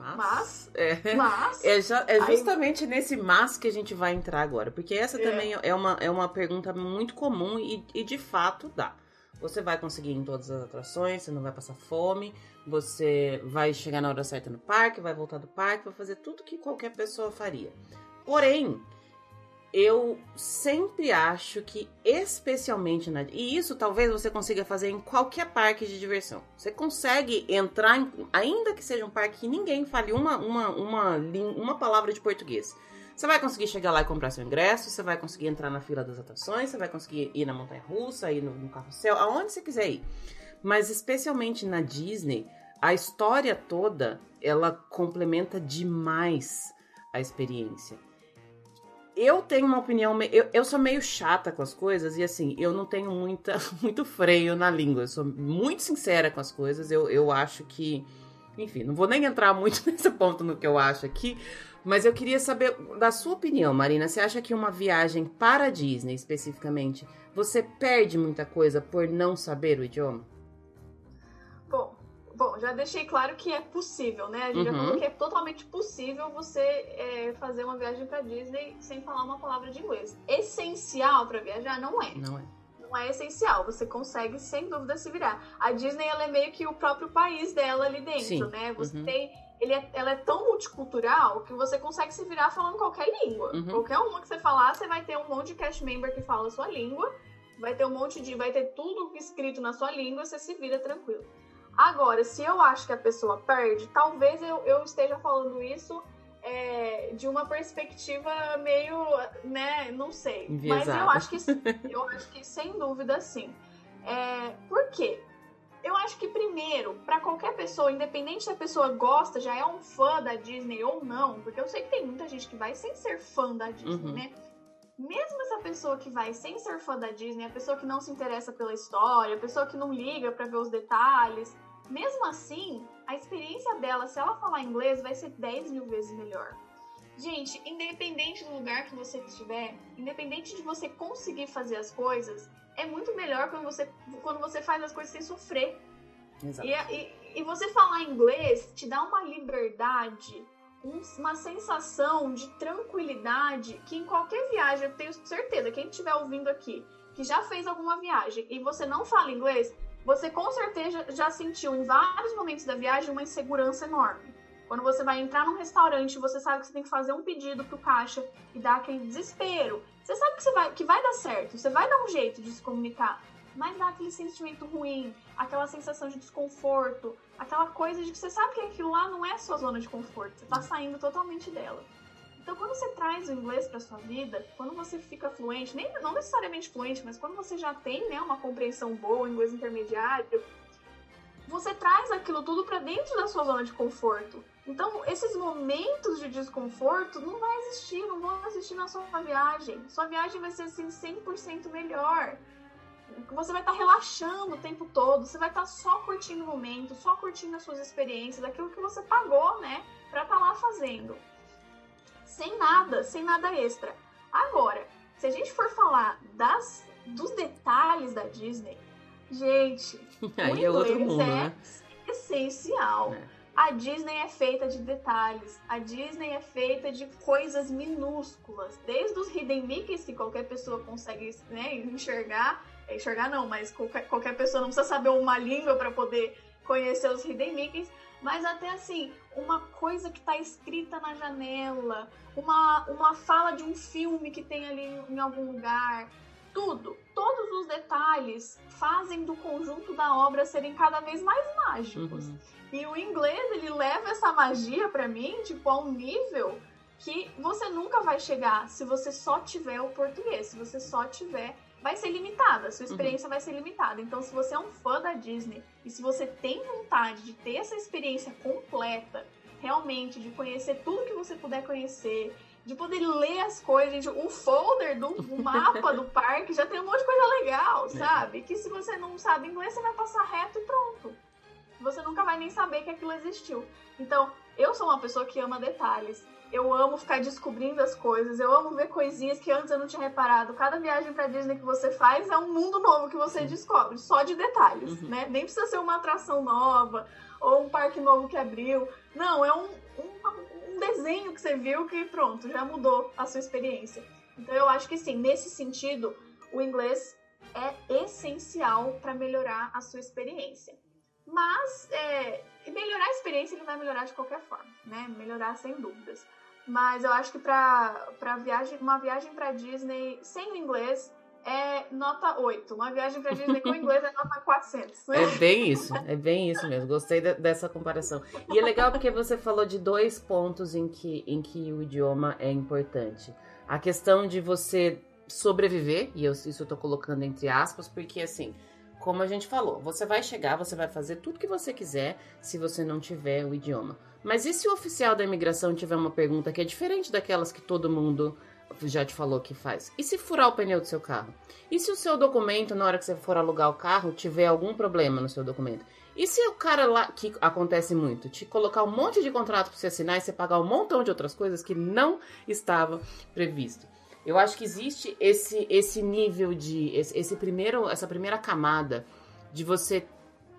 Mas, mas, é, mas é, já, é justamente aí... nesse mas que a gente vai entrar agora. Porque essa é. também é uma, é uma pergunta muito comum e, e de fato dá. Você vai conseguir ir em todas as atrações, você não vai passar fome, você vai chegar na hora certa no parque, vai voltar do parque, vai fazer tudo que qualquer pessoa faria. Porém, eu sempre acho que, especialmente na. E isso talvez você consiga fazer em qualquer parque de diversão. Você consegue entrar, em, ainda que seja um parque que ninguém fale uma, uma, uma, uma palavra de português. Você vai conseguir chegar lá e comprar seu ingresso, você vai conseguir entrar na fila das atrações, você vai conseguir ir na montanha russa, ir no, no carrossel, aonde você quiser ir. mas especialmente na Disney, a história toda ela complementa demais a experiência. Eu tenho uma opinião, eu, eu sou meio chata com as coisas e assim, eu não tenho muita, muito freio na língua. Eu sou muito sincera com as coisas. Eu, eu acho que, enfim, não vou nem entrar muito nesse ponto no que eu acho aqui, mas eu queria saber da sua opinião, Marina. Você acha que uma viagem para a Disney, especificamente, você perde muita coisa por não saber o idioma? Bom, já deixei claro que é possível, né? A gente uhum. já falou que é totalmente possível você é, fazer uma viagem para Disney sem falar uma palavra de inglês. Essencial para viajar não é. Não é não é essencial. Você consegue, sem dúvida, se virar. A Disney, ela é meio que o próprio país dela ali dentro, Sim. né? Você uhum. tem ele é, ela é tão multicultural que você consegue se virar falando qualquer língua. Uhum. Qualquer uma que você falar, você vai ter um monte de cast member que fala a sua língua, vai ter um monte de. vai ter tudo escrito na sua língua, você se vira tranquilo. Agora, se eu acho que a pessoa perde, talvez eu, eu esteja falando isso é, de uma perspectiva meio, né, não sei. Mas eu acho que eu acho que sem dúvida sim. É, por quê? Eu acho que primeiro, para qualquer pessoa, independente se a pessoa gosta, já é um fã da Disney ou não, porque eu sei que tem muita gente que vai sem ser fã da Disney, uhum. né? Mesmo essa pessoa que vai sem ser fã da Disney, a pessoa que não se interessa pela história, a pessoa que não liga para ver os detalhes, mesmo assim, a experiência dela, se ela falar inglês, vai ser 10 mil vezes melhor. Gente, independente do lugar que você estiver, independente de você conseguir fazer as coisas, é muito melhor quando você, quando você faz as coisas sem sofrer. Exato. E, e, e você falar inglês te dá uma liberdade, uma sensação de tranquilidade que em qualquer viagem, eu tenho certeza, quem estiver ouvindo aqui, que já fez alguma viagem e você não fala inglês, você com certeza já sentiu em vários momentos da viagem uma insegurança enorme. Quando você vai entrar num restaurante, você sabe que você tem que fazer um pedido pro caixa e dá aquele desespero. Você sabe que, você vai, que vai dar certo, você vai dar um jeito de se comunicar, mas dá aquele sentimento ruim, aquela sensação de desconforto, aquela coisa de que você sabe que aquilo lá não é sua zona de conforto, você tá saindo totalmente dela. Então, quando você traz o inglês para sua vida, quando você fica fluente, nem não necessariamente fluente, mas quando você já tem né, uma compreensão boa, inglês intermediário, você traz aquilo tudo para dentro da sua zona de conforto. Então, esses momentos de desconforto não vai existir, não vão existir na sua viagem. Sua viagem vai ser assim 100% melhor. Você vai estar relaxando o tempo todo, você vai estar só curtindo o momento, só curtindo as suas experiências, aquilo que você pagou, né, para estar lá fazendo. Sem nada, sem nada extra. Agora, se a gente for falar das dos detalhes da Disney, gente, Aí é outro mundo, é né? essencial. É. A Disney é feita de detalhes. A Disney é feita de coisas minúsculas. Desde os hidden Mickeys que qualquer pessoa consegue né, enxergar. Enxergar não, mas qualquer, qualquer pessoa não precisa saber uma língua para poder conhecer os hidden Mickeys. Mas até assim, uma coisa que está escrita na janela, uma, uma fala de um filme que tem ali em algum lugar, tudo, todos os detalhes fazem do conjunto da obra serem cada vez mais mágicos. Uhum. E o inglês, ele leva essa magia para mim, tipo, a um nível que você nunca vai chegar se você só tiver o português, se você só tiver vai ser limitada, sua uhum. experiência uhum. vai ser limitada. Então, se você é um fã da Disney e se você tem vontade de ter essa experiência completa, realmente, de conhecer tudo que você puder conhecer, de poder ler as coisas, gente, o folder do mapa do parque já tem um monte de coisa legal, é. sabe? Que se você não sabe inglês, você vai passar reto e pronto. Você nunca vai nem saber que aquilo existiu. Então, eu sou uma pessoa que ama detalhes. Eu amo ficar descobrindo as coisas. Eu amo ver coisinhas que antes eu não tinha reparado. Cada viagem pra Disney que você faz é um mundo novo que você descobre, só de detalhes, uhum. né? Nem precisa ser uma atração nova ou um parque novo que abriu. Não, é um, um, um desenho que você viu que pronto, já mudou a sua experiência. Então eu acho que sim, nesse sentido, o inglês é essencial para melhorar a sua experiência. Mas é, melhorar a experiência ele vai melhorar de qualquer forma, né? Melhorar sem dúvidas. Mas eu acho que para viagem, uma viagem para Disney sem o inglês é nota 8. Uma viagem para Disney com inglês é nota 400. Né? É bem isso, é bem isso mesmo. Gostei de, dessa comparação. E é legal porque você falou de dois pontos em que, em que o idioma é importante. A questão de você sobreviver, e eu, isso eu tô colocando entre aspas, porque assim, como a gente falou, você vai chegar, você vai fazer tudo que você quiser se você não tiver o idioma. Mas e se o oficial da imigração tiver uma pergunta que é diferente daquelas que todo mundo já te falou que faz? E se furar o pneu do seu carro? E se o seu documento, na hora que você for alugar o carro, tiver algum problema no seu documento? E se o cara lá, que acontece muito, te colocar um monte de contrato para você assinar e você pagar um montão de outras coisas que não estava previsto? Eu acho que existe esse, esse nível de. Esse, esse primeiro, essa primeira camada de você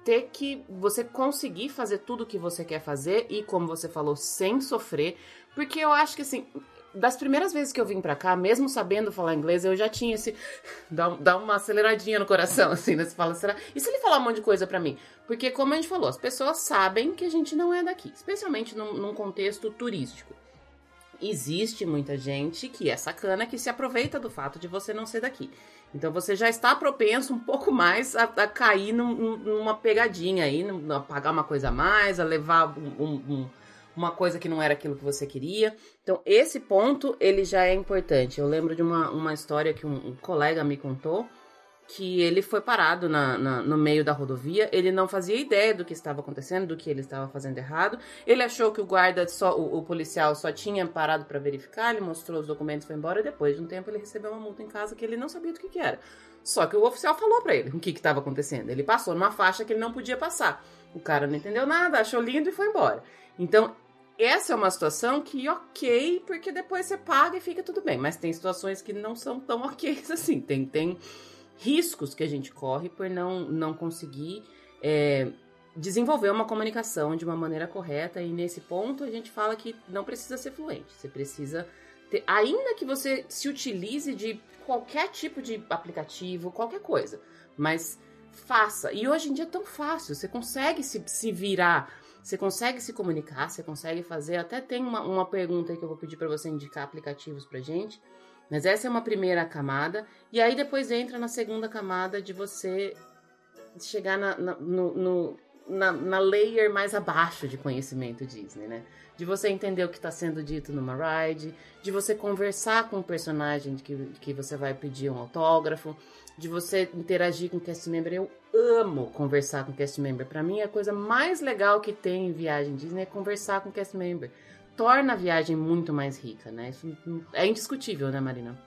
ter que. Você conseguir fazer tudo o que você quer fazer e, como você falou, sem sofrer. Porque eu acho que assim. Das primeiras vezes que eu vim pra cá, mesmo sabendo falar inglês, eu já tinha esse. Dá, dá uma aceleradinha no coração, assim, né? Você fala, será? E se ele falar um monte de coisa pra mim? Porque, como a gente falou, as pessoas sabem que a gente não é daqui, especialmente num, num contexto turístico existe muita gente que é sacana, que se aproveita do fato de você não ser daqui. Então você já está propenso um pouco mais a, a cair num, numa pegadinha aí, a pagar uma coisa a mais, a levar um, um, uma coisa que não era aquilo que você queria. Então esse ponto ele já é importante. Eu lembro de uma, uma história que um, um colega me contou que ele foi parado na, na, no meio da rodovia, ele não fazia ideia do que estava acontecendo, do que ele estava fazendo errado. Ele achou que o guarda, só, o, o policial, só tinha parado para verificar, ele mostrou os documentos foi embora. E depois de um tempo, ele recebeu uma multa em casa que ele não sabia do que, que era. Só que o oficial falou para ele o que estava acontecendo. Ele passou numa faixa que ele não podia passar. O cara não entendeu nada, achou lindo e foi embora. Então, essa é uma situação que, ok, porque depois você paga e fica tudo bem. Mas tem situações que não são tão ok assim. Tem, tem riscos que a gente corre por não, não conseguir é, desenvolver uma comunicação de uma maneira correta. E nesse ponto a gente fala que não precisa ser fluente. Você precisa ter, ainda que você se utilize de qualquer tipo de aplicativo, qualquer coisa, mas faça. E hoje em dia é tão fácil, você consegue se, se virar. Você consegue se comunicar, você consegue fazer. Até tem uma, uma pergunta aí que eu vou pedir para você indicar aplicativos pra gente mas essa é uma primeira camada. E aí depois entra na segunda camada de você chegar na, na, no, no, na, na layer mais abaixo de conhecimento Disney, né? De você entender o que está sendo dito numa ride, de você conversar com o personagem que, que você vai pedir um autógrafo, de você interagir com o cast member. Eu amo conversar com o cast member. Para mim, a coisa mais legal que tem em viagem Disney é conversar com o cast member torna a viagem muito mais rica, né? Isso é indiscutível, né, Marina?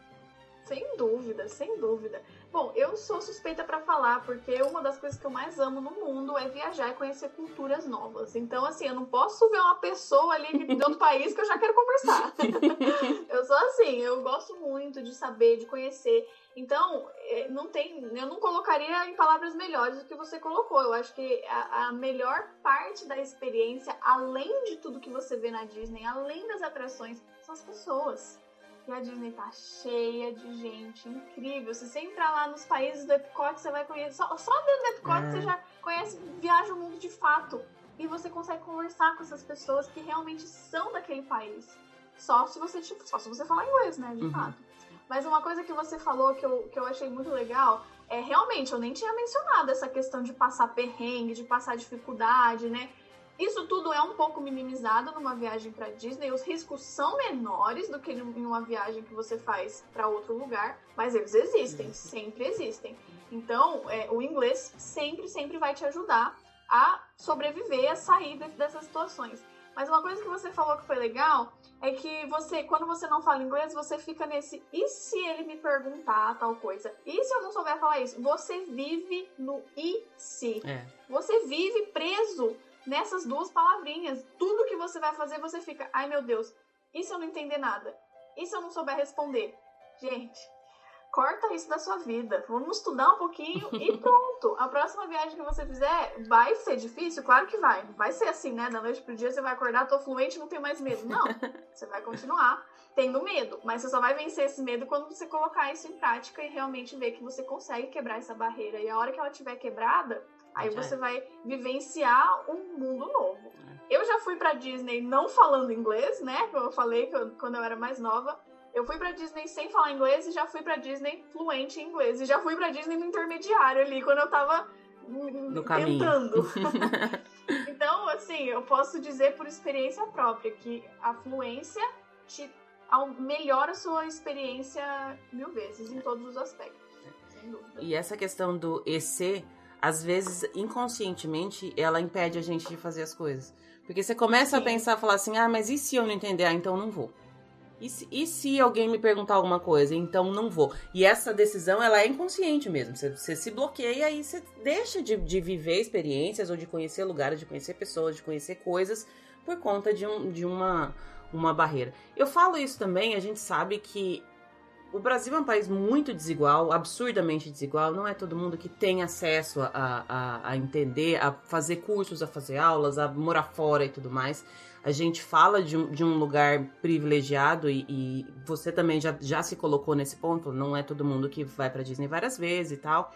Sem dúvida, sem dúvida. Bom, eu sou suspeita para falar, porque uma das coisas que eu mais amo no mundo é viajar e conhecer culturas novas. Então, assim, eu não posso ver uma pessoa ali de outro país que eu já quero conversar. eu sou assim, eu gosto muito de saber, de conhecer. Então, é, não tem, eu não colocaria em palavras melhores do que você colocou. Eu acho que a, a, melhor parte da experiência, além de tudo que você vê na Disney, além das atrações, são as pessoas. E a Disney tá cheia de gente incrível. Se você entrar lá nos países do Epcot, você vai conhecer. Só, só dentro do Epcot é. você já conhece, viaja o mundo de fato. E você consegue conversar com essas pessoas que realmente são daquele país. Só se você, tipo, só se você falar inglês, né? De uhum. fato. Mas uma coisa que você falou que eu, que eu achei muito legal é realmente, eu nem tinha mencionado essa questão de passar perrengue, de passar dificuldade, né? Isso tudo é um pouco minimizado numa viagem para Disney. Os riscos são menores do que em uma viagem que você faz para outro lugar, mas eles existem, sempre existem. Então, é, o inglês sempre, sempre vai te ajudar a sobreviver, a sair dessas situações. Mas uma coisa que você falou que foi legal é que você, quando você não fala inglês, você fica nesse e se ele me perguntar tal coisa? E se eu não souber falar isso? Você vive no e se. É. Você vive preso nessas duas palavrinhas. Tudo que você vai fazer, você fica, ai meu Deus, e se eu não entender nada? E se eu não souber responder? Gente, corta isso da sua vida. Vamos estudar um pouquinho e pronto. A próxima viagem que você fizer vai ser difícil? Claro que vai. Vai ser assim, né? Da noite pro dia você vai acordar, tô fluente, não tenho mais medo. Não. Você vai continuar tendo medo, mas você só vai vencer esse medo quando você colocar isso em prática e realmente ver que você consegue quebrar essa barreira. E a hora que ela estiver quebrada, aí já você é. vai vivenciar um mundo novo. É. Eu já fui para Disney não falando inglês, né? Como eu falei quando eu era mais nova. Eu fui pra Disney sem falar inglês e já fui pra Disney fluente em inglês. E já fui pra Disney no intermediário ali, quando eu tava no caminho. entrando. então, assim, eu posso dizer por experiência própria que a fluência te melhora a sua experiência mil vezes, em todos os aspectos. E essa questão do EC às vezes, inconscientemente, ela impede a gente de fazer as coisas. Porque você começa Sim. a pensar, falar assim, ah, mas e se eu não entender? Ah, então não vou. E se, e se, alguém me perguntar alguma coisa? Então não vou. E essa decisão, ela é inconsciente mesmo. Você, você se bloqueia e você deixa de, de, viver experiências ou de conhecer lugares, de conhecer pessoas, de conhecer coisas por conta de, um, de uma, uma barreira. Eu falo isso também, a gente sabe que o Brasil é um país muito desigual, absurdamente desigual. Não é todo mundo que tem acesso a, a, a entender, a fazer cursos, a fazer aulas, a morar fora e tudo mais. A gente fala de um, de um lugar privilegiado e, e, você também já, já se colocou nesse ponto. Não é todo mundo que vai para Disney várias vezes e tal.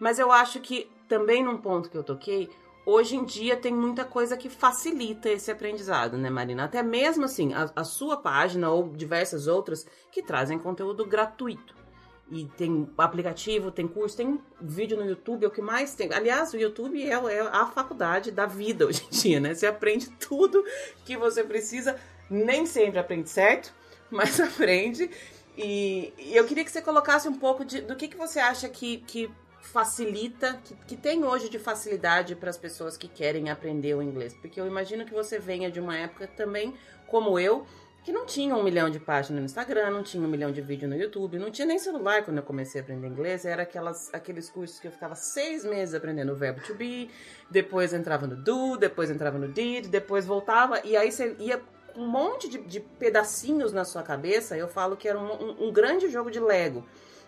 Mas eu acho que também num ponto que eu toquei, hoje em dia tem muita coisa que facilita esse aprendizado, né, Marina? Até mesmo assim, a, a, sua página ou diversas outras que trazem conteúdo gratuito. E tem aplicativo, tem curso, tem vídeo no YouTube, é o que mais tem. Aliás, o YouTube é, é a faculdade da vida hoje em dia, né? Você aprende tudo que você precisa, nem sempre aprende certo, mas aprende. E, e eu queria que você colocasse um pouco de, do que, que você acha que, que facilita, que, que tem hoje de facilidade para as pessoas que querem aprender o inglês? Porque eu imagino que você venha de uma época também, como eu, que não tinha um milhão de páginas no Instagram, não tinha um milhão de vídeos no YouTube, não tinha nem celular quando eu comecei a aprender inglês. Era aquelas, aqueles cursos que eu ficava seis meses aprendendo o verbo to be, depois entrava no do, depois entrava no did, depois voltava, e aí você ia com um monte de, de pedacinhos na sua cabeça. Eu falo que era um, um, um grande jogo de Lego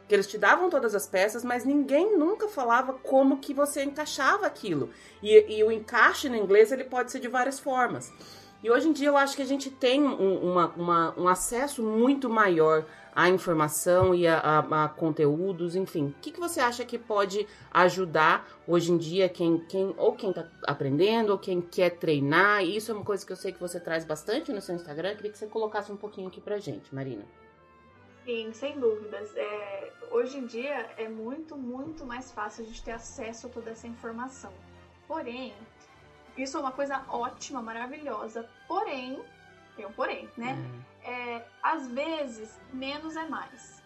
que eles te davam todas as peças, mas ninguém nunca falava como que você encaixava aquilo. E, e o encaixe no inglês ele pode ser de várias formas. E hoje em dia eu acho que a gente tem um, uma, uma, um acesso muito maior à informação e a, a, a conteúdos, enfim. O que, que você acha que pode ajudar hoje em dia quem, quem ou quem está aprendendo ou quem quer treinar? Isso é uma coisa que eu sei que você traz bastante no seu Instagram. Eu queria que você colocasse um pouquinho aqui pra gente, Marina. Sim, sem dúvidas. É, hoje em dia é muito, muito mais fácil a gente ter acesso a toda essa informação. Porém, isso é uma coisa ótima, maravilhosa. Porém, tem um porém, né? Uhum. É, às vezes, menos é mais.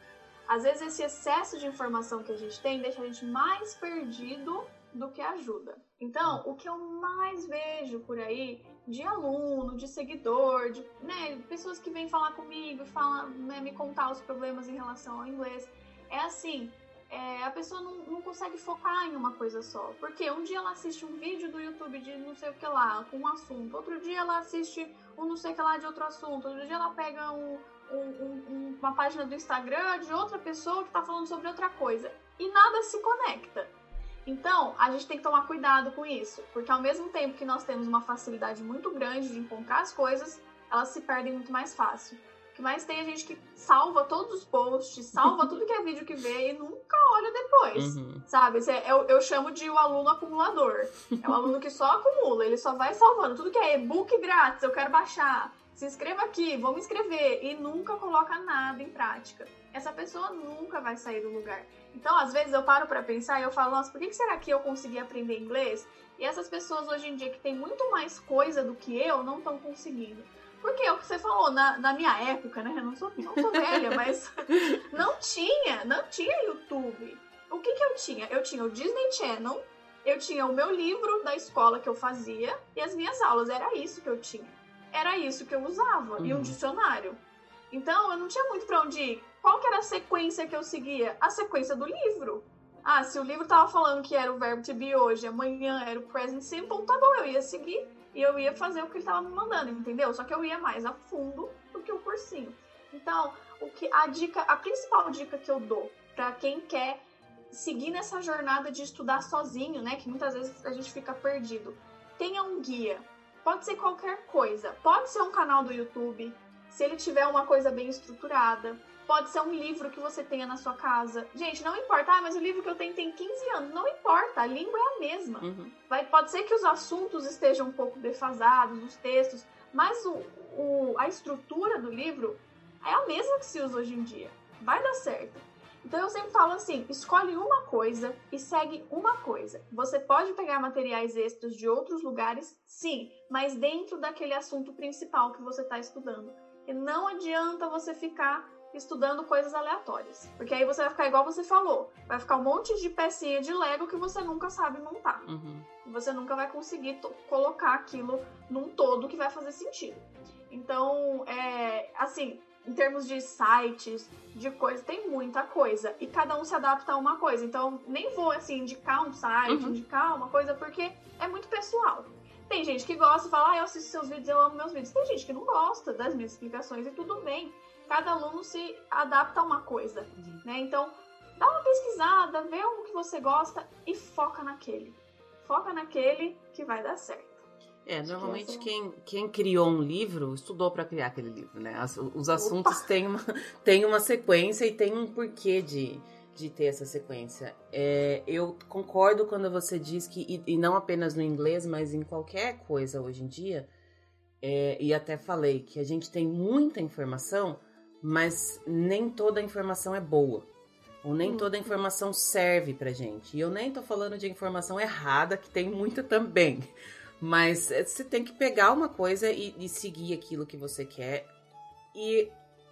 Às vezes, esse excesso de informação que a gente tem deixa a gente mais perdido do que ajuda. Então, o que eu mais vejo por aí de aluno, de seguidor, de né, pessoas que vêm falar comigo, falam, né, me contar os problemas em relação ao inglês. É assim, é, a pessoa não, não consegue focar em uma coisa só. Porque um dia ela assiste um vídeo do YouTube de não sei o que lá, com um assunto. Outro dia ela assiste um não sei o que lá de outro assunto. Outro dia ela pega um, um, um, uma página do Instagram de outra pessoa que está falando sobre outra coisa. E nada se conecta. Então, a gente tem que tomar cuidado com isso, porque ao mesmo tempo que nós temos uma facilidade muito grande de encontrar as coisas, elas se perdem muito mais fácil. Que mais tem a gente que salva todos os posts, salva tudo que é vídeo que vê e nunca olha depois, uhum. sabe? É, eu, eu chamo de o aluno acumulador. É o aluno que só acumula, ele só vai salvando tudo que é e-book grátis, eu quero baixar, se inscreva aqui, vou me inscrever e nunca coloca nada em prática. Essa pessoa nunca vai sair do lugar. Então, às vezes eu paro para pensar e eu falo, nossa, por que será que eu consegui aprender inglês? E essas pessoas hoje em dia que têm muito mais coisa do que eu não estão conseguindo. Porque é o que você falou, na, na minha época, né? Eu não sou, não sou velha, mas não tinha, não tinha YouTube. O que que eu tinha? Eu tinha o Disney Channel, eu tinha o meu livro da escola que eu fazia e as minhas aulas. Era isso que eu tinha. Era isso que eu usava. Uhum. E um uhum. dicionário. Então, eu não tinha muito pra onde ir. Qual que era a sequência que eu seguia? A sequência do livro. Ah, se o livro tava falando que era o verbo to be hoje, amanhã era o present simple, tá bom, eu ia seguir e eu ia fazer o que ele tava me mandando, entendeu? Só que eu ia mais a fundo do que o cursinho. Então, o que a dica, a principal dica que eu dou para quem quer seguir nessa jornada de estudar sozinho, né, que muitas vezes a gente fica perdido, tenha um guia. Pode ser qualquer coisa. Pode ser um canal do YouTube, se ele tiver uma coisa bem estruturada. Pode ser um livro que você tenha na sua casa. Gente, não importa, ah, mas o livro que eu tenho tem 15 anos. Não importa, a língua é a mesma. Uhum. Vai, pode ser que os assuntos estejam um pouco defasados, os textos, mas o, o, a estrutura do livro é a mesma que se usa hoje em dia. Vai dar certo. Então eu sempre falo assim: escolhe uma coisa e segue uma coisa. Você pode pegar materiais extras de outros lugares, sim, mas dentro daquele assunto principal que você está estudando. E não adianta você ficar estudando coisas aleatórias. Porque aí você vai ficar igual você falou. Vai ficar um monte de pecinha de Lego que você nunca sabe montar. Uhum. Você nunca vai conseguir colocar aquilo num todo que vai fazer sentido. Então, é, assim, em termos de sites, de coisa, tem muita coisa. E cada um se adapta a uma coisa. Então, nem vou, assim, indicar um site, uhum. indicar uma coisa, porque é muito pessoal. Tem gente que gosta e fala, ah, eu assisto seus vídeos, eu amo meus vídeos. Tem gente que não gosta das minhas explicações e tudo bem. Cada aluno se adapta a uma coisa, uhum. né? Então, dá uma pesquisada, vê o que você gosta e foca naquele. Foca naquele que vai dar certo. É, normalmente quem, quem criou um livro estudou para criar aquele livro, né? As, os assuntos têm uma, têm uma sequência e tem um porquê de, de ter essa sequência. É, eu concordo quando você diz que, e, e, não apenas no inglês, mas em qualquer coisa hoje em dia, é, e até falei que a gente tem muita informação, mas nem toda a informação é boa. Ou nem toda a informação serve pra gente. E eu nem tô falando de informação errada, que tem muita também. Mas eh, você tem que pegar uma coisa e, e, seguir aquilo que você quer. E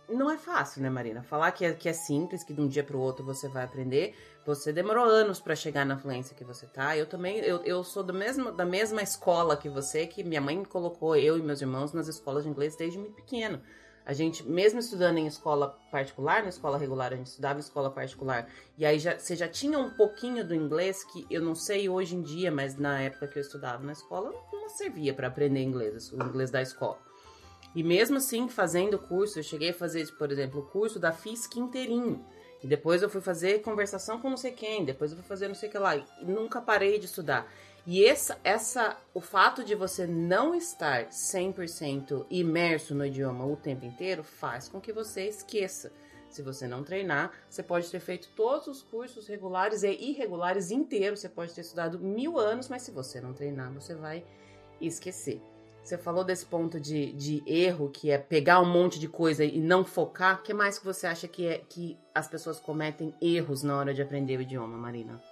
não é fácil, né, Marina? Falar que é, que é simples, que de um dia para o outro você vai aprender. Você demorou anos para chegar na fluência que você tá. Eu também, eu, eu sou do mesmo, da mesma escola que você, que minha mãe colocou eu e meus irmãos nas escolas de inglês desde muito pequeno. A gente, mesmo estudando em escola particular, na escola regular, a gente estudava em escola particular. E aí já, você já tinha um pouquinho do inglês que eu não sei hoje em dia, mas na época que eu estudava na escola, não servia para aprender inglês, o inglês da escola. E mesmo assim, fazendo curso, eu cheguei a fazer, por exemplo, o curso da FISC inteirinho. E depois eu fui fazer conversação com não sei quem, depois eu fui fazer não sei o que lá. E nunca parei de estudar. E essa, essa, o fato de você não estar 100% imerso no idioma o tempo inteiro faz com que você esqueça. Se você não treinar, você pode ter feito todos os cursos regulares e irregulares inteiros, você pode ter estudado mil anos, mas se você não treinar, você vai esquecer. Você falou desse ponto de, de erro, que é pegar um monte de coisa e não focar. O que mais que você acha que é que as pessoas cometem erros na hora de aprender o idioma, Marina?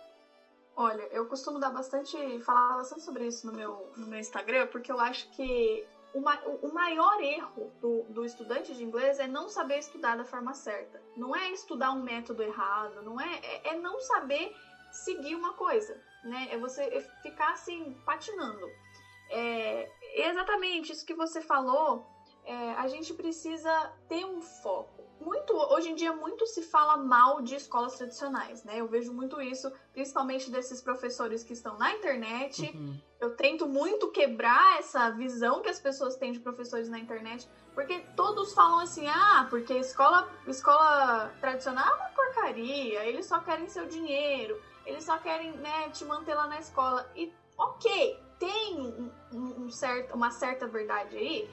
Olha, eu costumo dar bastante, falar bastante sobre isso no meu, no meu Instagram, porque eu acho que o, maior erro do, do estudante de inglês é não saber estudar da forma certa. Não é estudar um método errado, não é, é, é não saber seguir uma coisa, né? É você ficar assim, patinando. É, exatamente isso que você falou, é, a gente precisa ter um foco muito, hoje em dia muito se fala mal de escolas tradicionais, né? Eu vejo muito isso, principalmente desses professores que estão na internet. Uhum. Eu tento muito quebrar essa visão que as pessoas têm de professores na internet, porque todos falam assim: "Ah, porque escola, escola tradicional é uma porcaria, eles só querem seu dinheiro, eles só querem, né, te manter lá na escola". E OK, tem um, um, um certo, uma certa verdade aí,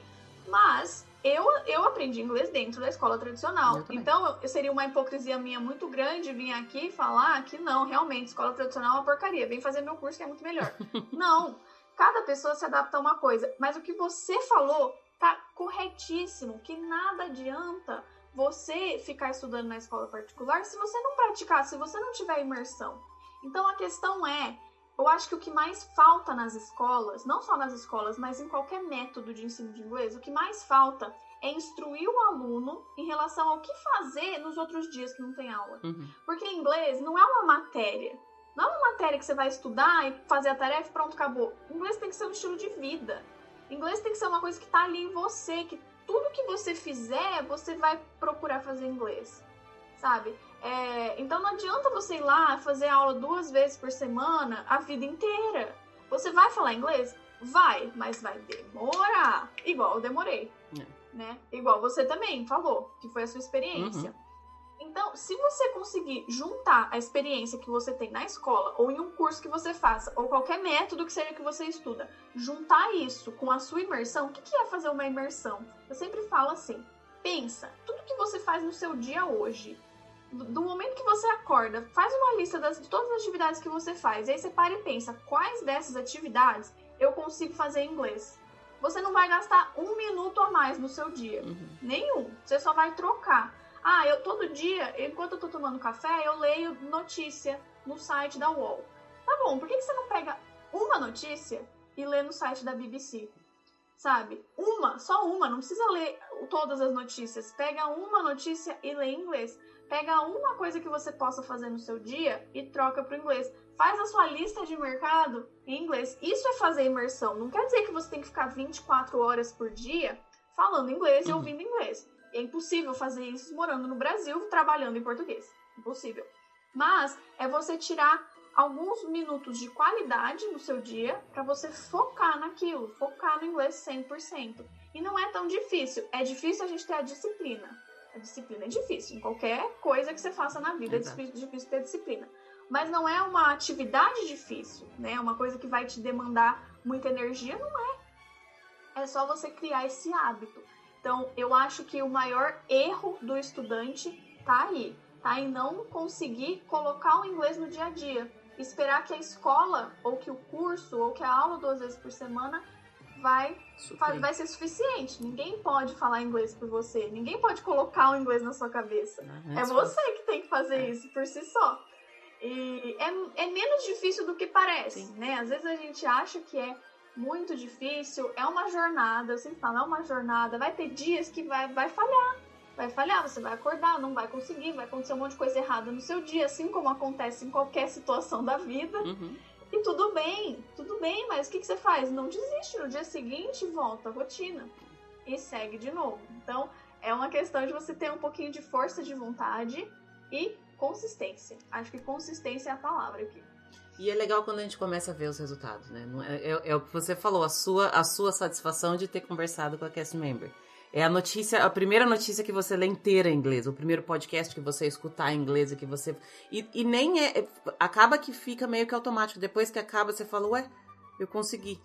mas eu, eu aprendi inglês dentro da escola tradicional. Então, eu, seria uma hipocrisia minha muito grande vir aqui e falar que não, realmente, escola tradicional é uma porcaria. Vem fazer meu curso que é muito melhor. não. Cada pessoa se adapta a uma coisa. Mas o que você falou tá corretíssimo. Que nada adianta você ficar estudando na escola particular se você não praticar, se você não tiver imersão. Então, a questão é eu acho que o que mais falta nas escolas, não só nas escolas, mas em qualquer método de ensino de inglês, o que mais falta é instruir o aluno em relação ao que fazer nos outros dias que não tem aula. Uhum. Porque inglês não é uma matéria. Não é uma matéria que você vai estudar e fazer a tarefa e pronto, acabou. Inglês tem que ser um estilo de vida. Inglês tem que ser uma coisa que está ali em você, que tudo que você fizer, você vai procurar fazer inglês. Sabe? É, então não adianta você ir lá fazer aula duas vezes por semana a vida inteira. Você vai falar inglês? Vai, mas vai demorar. Igual eu demorei. É. Né? Igual você também falou, que foi a sua experiência. Uhum. Então, se você conseguir juntar a experiência que você tem na escola, ou em um curso que você faça, ou qualquer método que seja que você estuda, juntar isso com a sua imersão, o que é fazer uma imersão? Eu sempre falo assim: pensa, tudo que você faz no seu dia hoje, do momento que você acorda, faz uma lista das, de todas as atividades que você faz. E aí você para e pensa, quais dessas atividades eu consigo fazer em inglês? Você não vai gastar um minuto a mais no seu dia. Uhum. Nenhum. Você só vai trocar. Ah, eu todo dia, enquanto eu tô tomando café, eu leio notícia no site da UOL. Tá bom, por que, que você não pega uma notícia e lê no site da BBC? Sabe? Uma, só uma, não precisa ler todas as notícias. Pega uma notícia e lê em inglês. Pega uma coisa que você possa fazer no seu dia e troca para o inglês. Faz a sua lista de mercado em inglês. Isso é fazer imersão. Não quer dizer que você tem que ficar 24 horas por dia falando inglês e uhum. ouvindo inglês. É impossível fazer isso morando no Brasil, trabalhando em português. Impossível. Mas é você tirar alguns minutos de qualidade no seu dia para você focar naquilo, focar no inglês 100%. E não é tão difícil. É difícil a gente ter a disciplina. A disciplina é difícil. Em qualquer coisa que você faça na vida Exato. é difícil, difícil ter disciplina. Mas não é uma atividade difícil, né? Uma coisa que vai te demandar muita energia, não é. É só você criar esse hábito. Então, eu acho que o maior erro do estudante tá aí, tá em não conseguir colocar o inglês no dia a dia. Esperar que a escola, ou que o curso, ou que a aula duas vezes por semana vai, vai ser suficiente. Ninguém pode falar inglês por você. Ninguém pode colocar o inglês na sua cabeça. Não, é, é você que tem que fazer é. isso por si só. E é, é menos difícil do que parece, Sim. né? Às vezes a gente acha que é muito difícil, é uma jornada, eu sempre falo, é uma jornada, vai ter dias que vai, vai falhar, vai falhar, você vai acordar, não vai conseguir, vai acontecer um monte de coisa errada no seu dia, assim como acontece em qualquer situação da vida. Uhum. E tudo bem, tudo bem, mas o que, que você faz? Não desiste, no dia seguinte volta à rotina e segue de novo. Então, é uma questão de você ter um pouquinho de força de vontade e consistência. Acho que consistência é a palavra aqui. E é legal quando a gente começa a ver os resultados, né? É, é, é, o que você falou, a sua, a sua satisfação de ter conversado com a cast member. É a notícia, a primeira notícia que você lê inteira em inglês, o primeiro podcast que você escutar em inglês e que você. E, e nem é. Acaba que fica meio que automático. Depois que acaba, você fala, ué, eu consegui.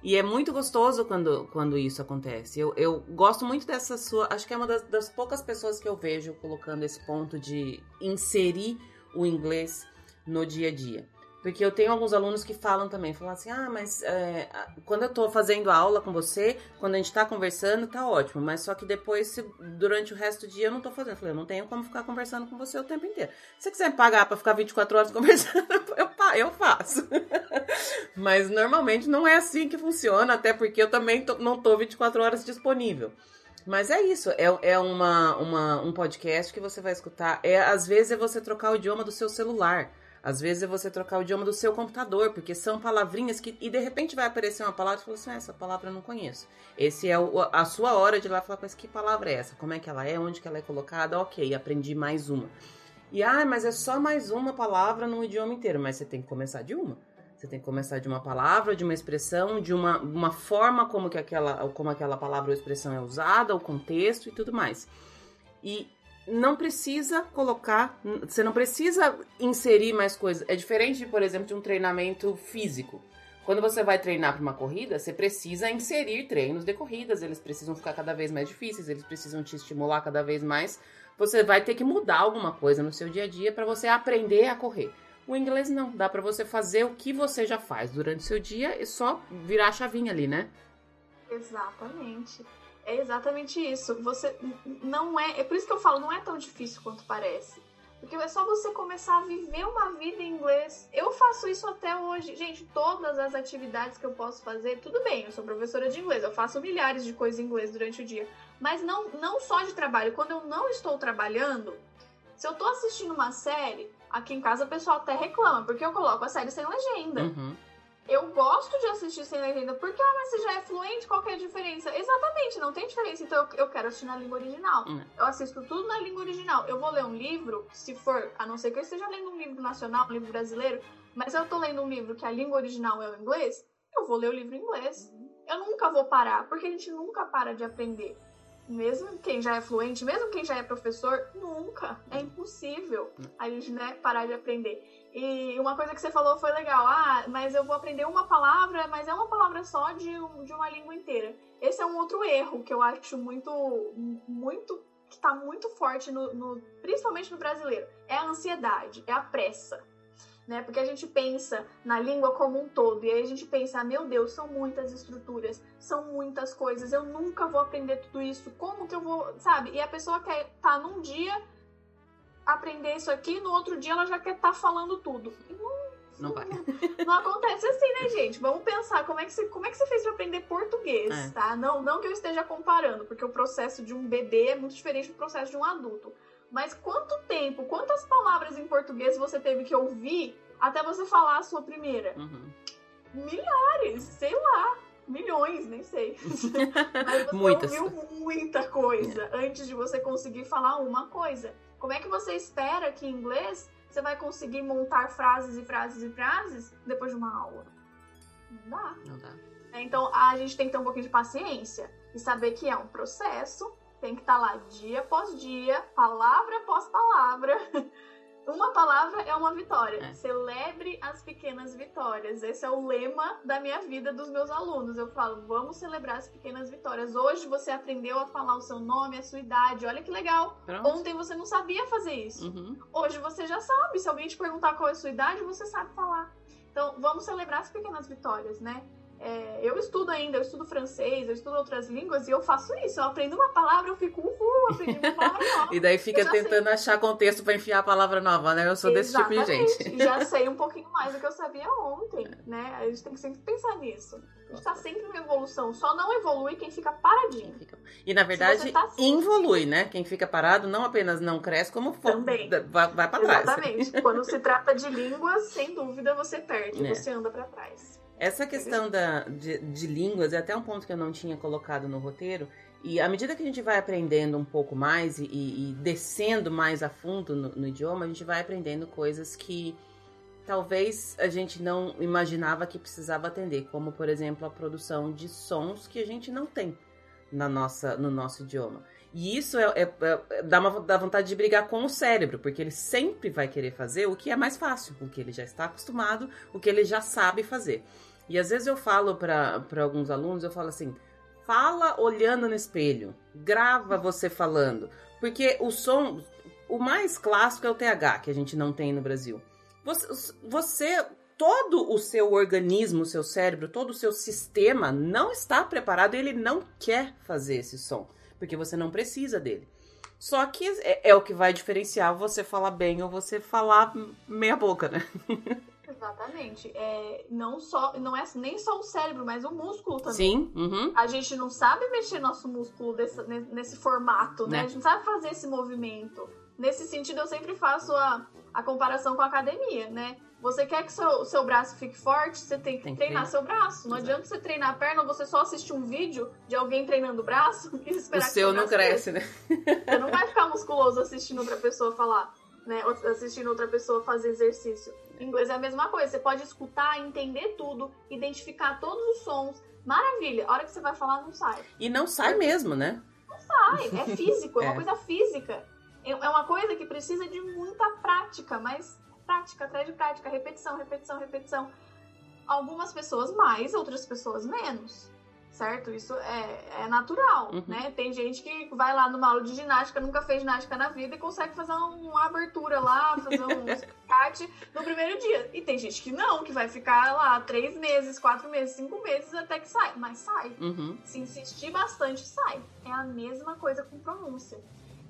E é muito gostoso quando, quando isso acontece. Eu, eu gosto muito dessa sua. Acho que é uma das, das poucas pessoas que eu vejo colocando esse ponto de inserir o inglês no dia a dia. Porque eu tenho alguns alunos que falam também, falam assim, ah, mas é, quando eu tô fazendo aula com você, quando a gente tá conversando, tá ótimo, mas só que depois, se, durante o resto do dia, eu não tô fazendo. Eu falei, eu não tenho como ficar conversando com você o tempo inteiro. Se você quiser me pagar pra ficar 24 horas conversando, eu, eu faço. mas normalmente não é assim que funciona, até porque eu também tô, não tô 24 horas disponível. Mas é isso, é, é uma, uma, um podcast que você vai escutar. É, às vezes é você trocar o idioma do seu celular. Às vezes é você trocar o idioma do seu computador, porque são palavrinhas que. E de repente vai aparecer uma palavra e fala assim: ah, essa palavra eu não conheço. Esse é o, a sua hora de ir lá falar, mas que palavra é essa? Como é que ela é? Onde que ela é colocada? Ok, aprendi mais uma. E ah, mas é só mais uma palavra num idioma inteiro. Mas você tem que começar de uma. Você tem que começar de uma palavra, de uma expressão, de uma, uma forma como que aquela, como aquela palavra ou expressão é usada, o contexto e tudo mais. E não precisa colocar, você não precisa inserir mais coisas. É diferente, por exemplo, de um treinamento físico. Quando você vai treinar para uma corrida, você precisa inserir treinos de corridas, eles precisam ficar cada vez mais difíceis, eles precisam te estimular cada vez mais. Você vai ter que mudar alguma coisa no seu dia a dia para você aprender a correr. O inglês não, dá para você fazer o que você já faz durante o seu dia e só virar a chavinha ali, né? Exatamente. É exatamente isso. Você não é. É por isso que eu falo, não é tão difícil quanto parece. Porque é só você começar a viver uma vida em inglês. Eu faço isso até hoje. Gente, todas as atividades que eu posso fazer, tudo bem, eu sou professora de inglês, eu faço milhares de coisas em inglês durante o dia. Mas não, não só de trabalho. Quando eu não estou trabalhando, se eu tô assistindo uma série, aqui em casa o pessoal até reclama, porque eu coloco a série sem legenda. Uhum. Eu gosto de assistir sem legenda, porque, ah, mas você já é fluente, qual que é a diferença? Exatamente, não tem diferença, então eu, eu quero assistir na língua original. Hum. Eu assisto tudo na língua original. Eu vou ler um livro, se for, a não ser que eu esteja lendo um livro nacional, um livro brasileiro, mas eu tô lendo um livro que a língua original é o inglês, eu vou ler o livro em inglês. Uhum. Eu nunca vou parar, porque a gente nunca para de aprender. Mesmo quem já é fluente, mesmo quem já é professor, nunca. É impossível a gente né, parar de aprender. E uma coisa que você falou foi legal. Ah, mas eu vou aprender uma palavra, mas é uma palavra só de, de uma língua inteira. Esse é um outro erro que eu acho muito, muito que está muito forte no, no, principalmente no brasileiro. É a ansiedade, é a pressa. Né? Porque a gente pensa na língua como um todo, e aí a gente pensa, ah, meu Deus, são muitas estruturas, são muitas coisas, eu nunca vou aprender tudo isso, como que eu vou, sabe? E a pessoa quer tá num dia aprender isso aqui, no outro dia ela já quer estar tá falando tudo. Não Não vai. não acontece assim, né, gente? Vamos pensar como é que você, como é que você fez para aprender português, é. tá? Não, não que eu esteja comparando, porque o processo de um bebê é muito diferente do processo de um adulto. Mas quanto tempo, quantas palavras em português você teve que ouvir até você falar a sua primeira? Uhum. Milhares, sei lá milhões, nem sei. Mas você Muitas. ouviu muita coisa é. antes de você conseguir falar uma coisa. Como é que você espera que em inglês você vai conseguir montar frases e frases e frases depois de uma aula? Não dá. Não dá. É, então a gente tem que ter um pouquinho de paciência e saber que é um processo, tem que estar tá lá dia após dia, palavra após palavra. Uma palavra é uma vitória. É. Celebre as pequenas vitórias. Esse é o lema da minha vida dos meus alunos. Eu falo, vamos celebrar as pequenas vitórias. Hoje você aprendeu a falar o seu nome, a sua idade. Olha que legal. Pronto. Ontem você não sabia fazer isso. Uhum. Hoje você já sabe. Se alguém te perguntar qual é a sua idade, você sabe falar. Então, vamos celebrar as pequenas vitórias, né? É, eu estudo ainda, eu estudo francês, eu estudo outras línguas e eu faço isso. Eu aprendo uma palavra, eu fico, uhul, aprendi uma palavra nova. e daí fica tentando sei. achar contexto para enfiar a palavra nova, né? Eu sou Exatamente. desse tipo de gente. já sei um pouquinho mais do que eu sabia ontem, né? A gente tem que sempre pensar nisso. A gente tá sempre em evolução. Só não evolui quem fica paradinho. Fica... E na verdade, tá assim, evolui, né? Quem fica parado não apenas não cresce, como Também. vai, vai para trás. Exatamente. Quando se trata de línguas, sem dúvida você perde, é. você anda para trás. Essa questão da, de, de, línguas é até um ponto que eu não tinha colocado no roteiro. E à medida que a gente vai aprendendo um pouco mais e, e descendo mais a fundo no, no, idioma, a gente vai aprendendo coisas que talvez a gente não imaginava que precisava atender, como por exemplo a produção de sons que a gente não tem na nossa, no nosso idioma. E isso é, é, é, dá, uma, dá vontade de brigar com o cérebro, porque ele sempre vai querer fazer o que é mais fácil, o que ele já está acostumado, o que ele já sabe fazer. E às vezes eu falo para alguns alunos, eu falo assim: fala olhando no espelho, grava você falando, porque o som, o mais clássico é o TH, que a gente não tem no Brasil. Você, você todo o seu organismo, o seu cérebro, todo o seu sistema não está preparado, ele não quer fazer esse som, porque você não precisa dele. Só que é, é o que vai diferenciar você falar bem ou você falar meia boca, né? Exatamente. É, não, só, não é nem só o cérebro, mas o músculo também. Sim. Uhum. A gente não sabe mexer nosso músculo desse, nesse formato, né? né? A gente não sabe fazer esse movimento. Nesse sentido, eu sempre faço a, a comparação com a academia, né? Você quer que o seu, seu braço fique forte, você tem que, tem que treinar seu braço. Não Exato. adianta você treinar a perna ou você só assistir um vídeo de alguém treinando o braço e esperar o que seu não cresce, né? Você não vai ficar musculoso assistindo outra pessoa falar, né? Assistindo outra pessoa fazer exercício. Inglês é a mesma coisa. Você pode escutar, entender tudo, identificar todos os sons. Maravilha. A hora que você vai falar, não sai. E não sai mesmo, né? Não sai. É físico, é, é uma coisa física. É, é uma coisa que precisa de muita prática, mas prática atrás de prática, repetição, repetição, repetição. Algumas pessoas mais, outras pessoas menos certo? Isso é, é natural, uhum. né? Tem gente que vai lá numa aula de ginástica, nunca fez ginástica na vida e consegue fazer uma abertura lá, fazer um kart no primeiro dia. E tem gente que não, que vai ficar lá três meses, quatro meses, cinco meses até que sai. Mas sai. Uhum. Se insistir bastante, sai. É a mesma coisa com pronúncia.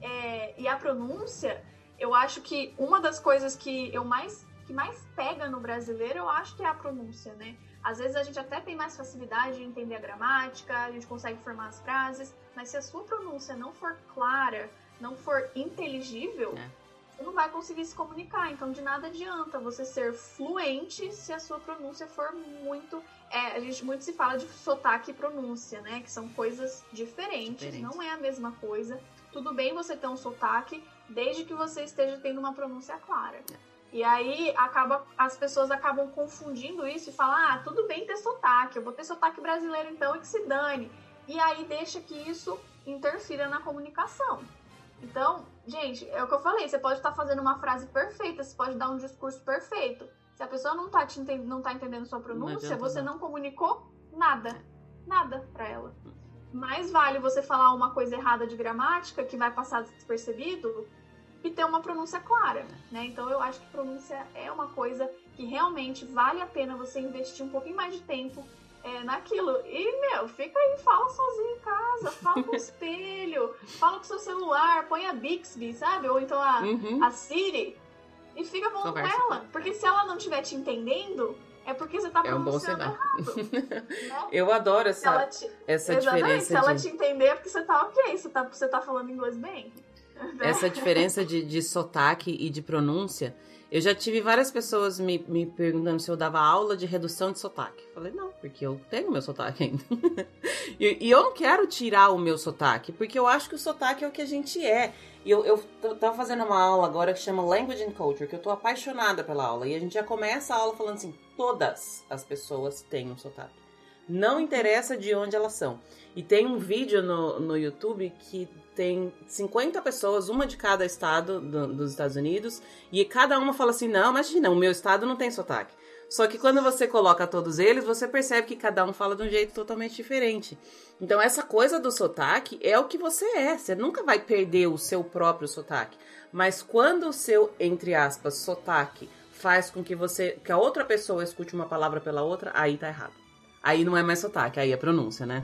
É, e a pronúncia, eu acho que uma das coisas que eu mais que mais pega no brasileiro, eu acho que é a pronúncia, né? Às vezes a gente até tem mais facilidade de entender a gramática, a gente consegue formar as frases, mas se a sua pronúncia não for clara, não for inteligível, é. você não vai conseguir se comunicar. Então, de nada adianta você ser fluente se a sua pronúncia for muito. É, a gente muito se fala de sotaque e pronúncia, né? Que são coisas diferentes, Diferente. não é a mesma coisa. Tudo bem você ter um sotaque, desde que você esteja tendo uma pronúncia clara. É. E aí acaba, as pessoas acabam confundindo isso e falam: ah, tudo bem ter sotaque, eu vou ter sotaque brasileiro então e que se dane. E aí deixa que isso interfira na comunicação. Então, gente, é o que eu falei: você pode estar fazendo uma frase perfeita, você pode dar um discurso perfeito. Se a pessoa não está não tá entendendo sua pronúncia, não você não comunicou nada. Nada para ela. Mais vale você falar uma coisa errada de gramática que vai passar despercebido e ter uma pronúncia clara, né? Então eu acho que pronúncia é uma coisa que realmente vale a pena você investir um pouquinho mais de tempo é, naquilo. E, meu, fica aí, fala sozinho em casa, fala com o espelho, fala com o seu celular, põe a Bixby, sabe? Ou então a, uhum. a Siri. e fica Conversa com ela. Porque se ela não estiver te entendendo, é porque você tá é um bom sinal. errado. né? Eu adoro essa, te... essa diferença. Se ela te entender, é porque você tá ok, você tá, você tá falando inglês bem. Essa diferença de, de sotaque e de pronúncia. Eu já tive várias pessoas me, me perguntando se eu dava aula de redução de sotaque. Falei, não, porque eu tenho meu sotaque ainda. e, e, eu não quero tirar o meu sotaque, porque eu acho que o sotaque é o que a gente é. E eu, eu tava fazendo uma aula agora que chama Language and Culture, que eu tô apaixonada pela aula. E a gente já começa a aula falando assim: todas as pessoas têm um sotaque. Não interessa de onde elas são. E tem um vídeo no, no YouTube que tem 50 pessoas, uma de cada estado do, dos Estados Unidos, e cada uma fala assim: não, imagina, o meu estado não tem sotaque. Só que quando você coloca todos eles, você percebe que cada um fala de um jeito totalmente diferente. Então, essa coisa do sotaque é o que você é. Você nunca vai perder o seu próprio sotaque. Mas quando o seu, entre aspas, sotaque faz com que você, que a outra pessoa escute uma palavra pela outra, aí tá errado. Aí não é mais sotaque, aí é pronúncia, né?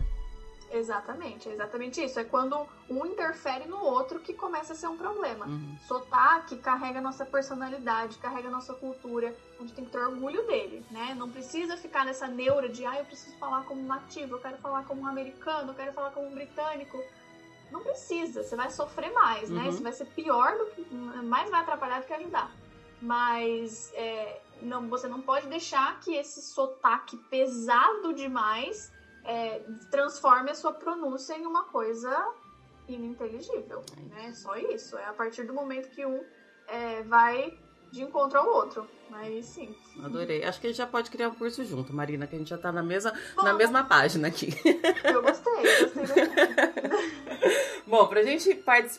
Exatamente, é exatamente isso. É quando um interfere no outro que começa a ser um problema. Uhum. Sotaque carrega nossa personalidade, carrega nossa cultura. A gente tem que ter orgulho dele, né? Não precisa ficar nessa neura de, ah, eu preciso falar como um nativo, eu quero falar como um americano, eu quero falar como um britânico. Não precisa, você vai sofrer mais, né? uhum. né? Isso vai ser pior do que. mais vai atrapalhar do que ajudar. Mas é, não, você não pode deixar que esse sotaque pesado demais é, transforme a sua pronúncia em uma coisa ininteligível, né? Só isso. É a partir do momento que um é, vai de encontro ao outro. Aí sim. Adorei. Acho que a gente já pode criar um curso junto, Marina, que a gente já tá na mesma, na mesma página aqui. Eu gostei, gostei Bom, pra gente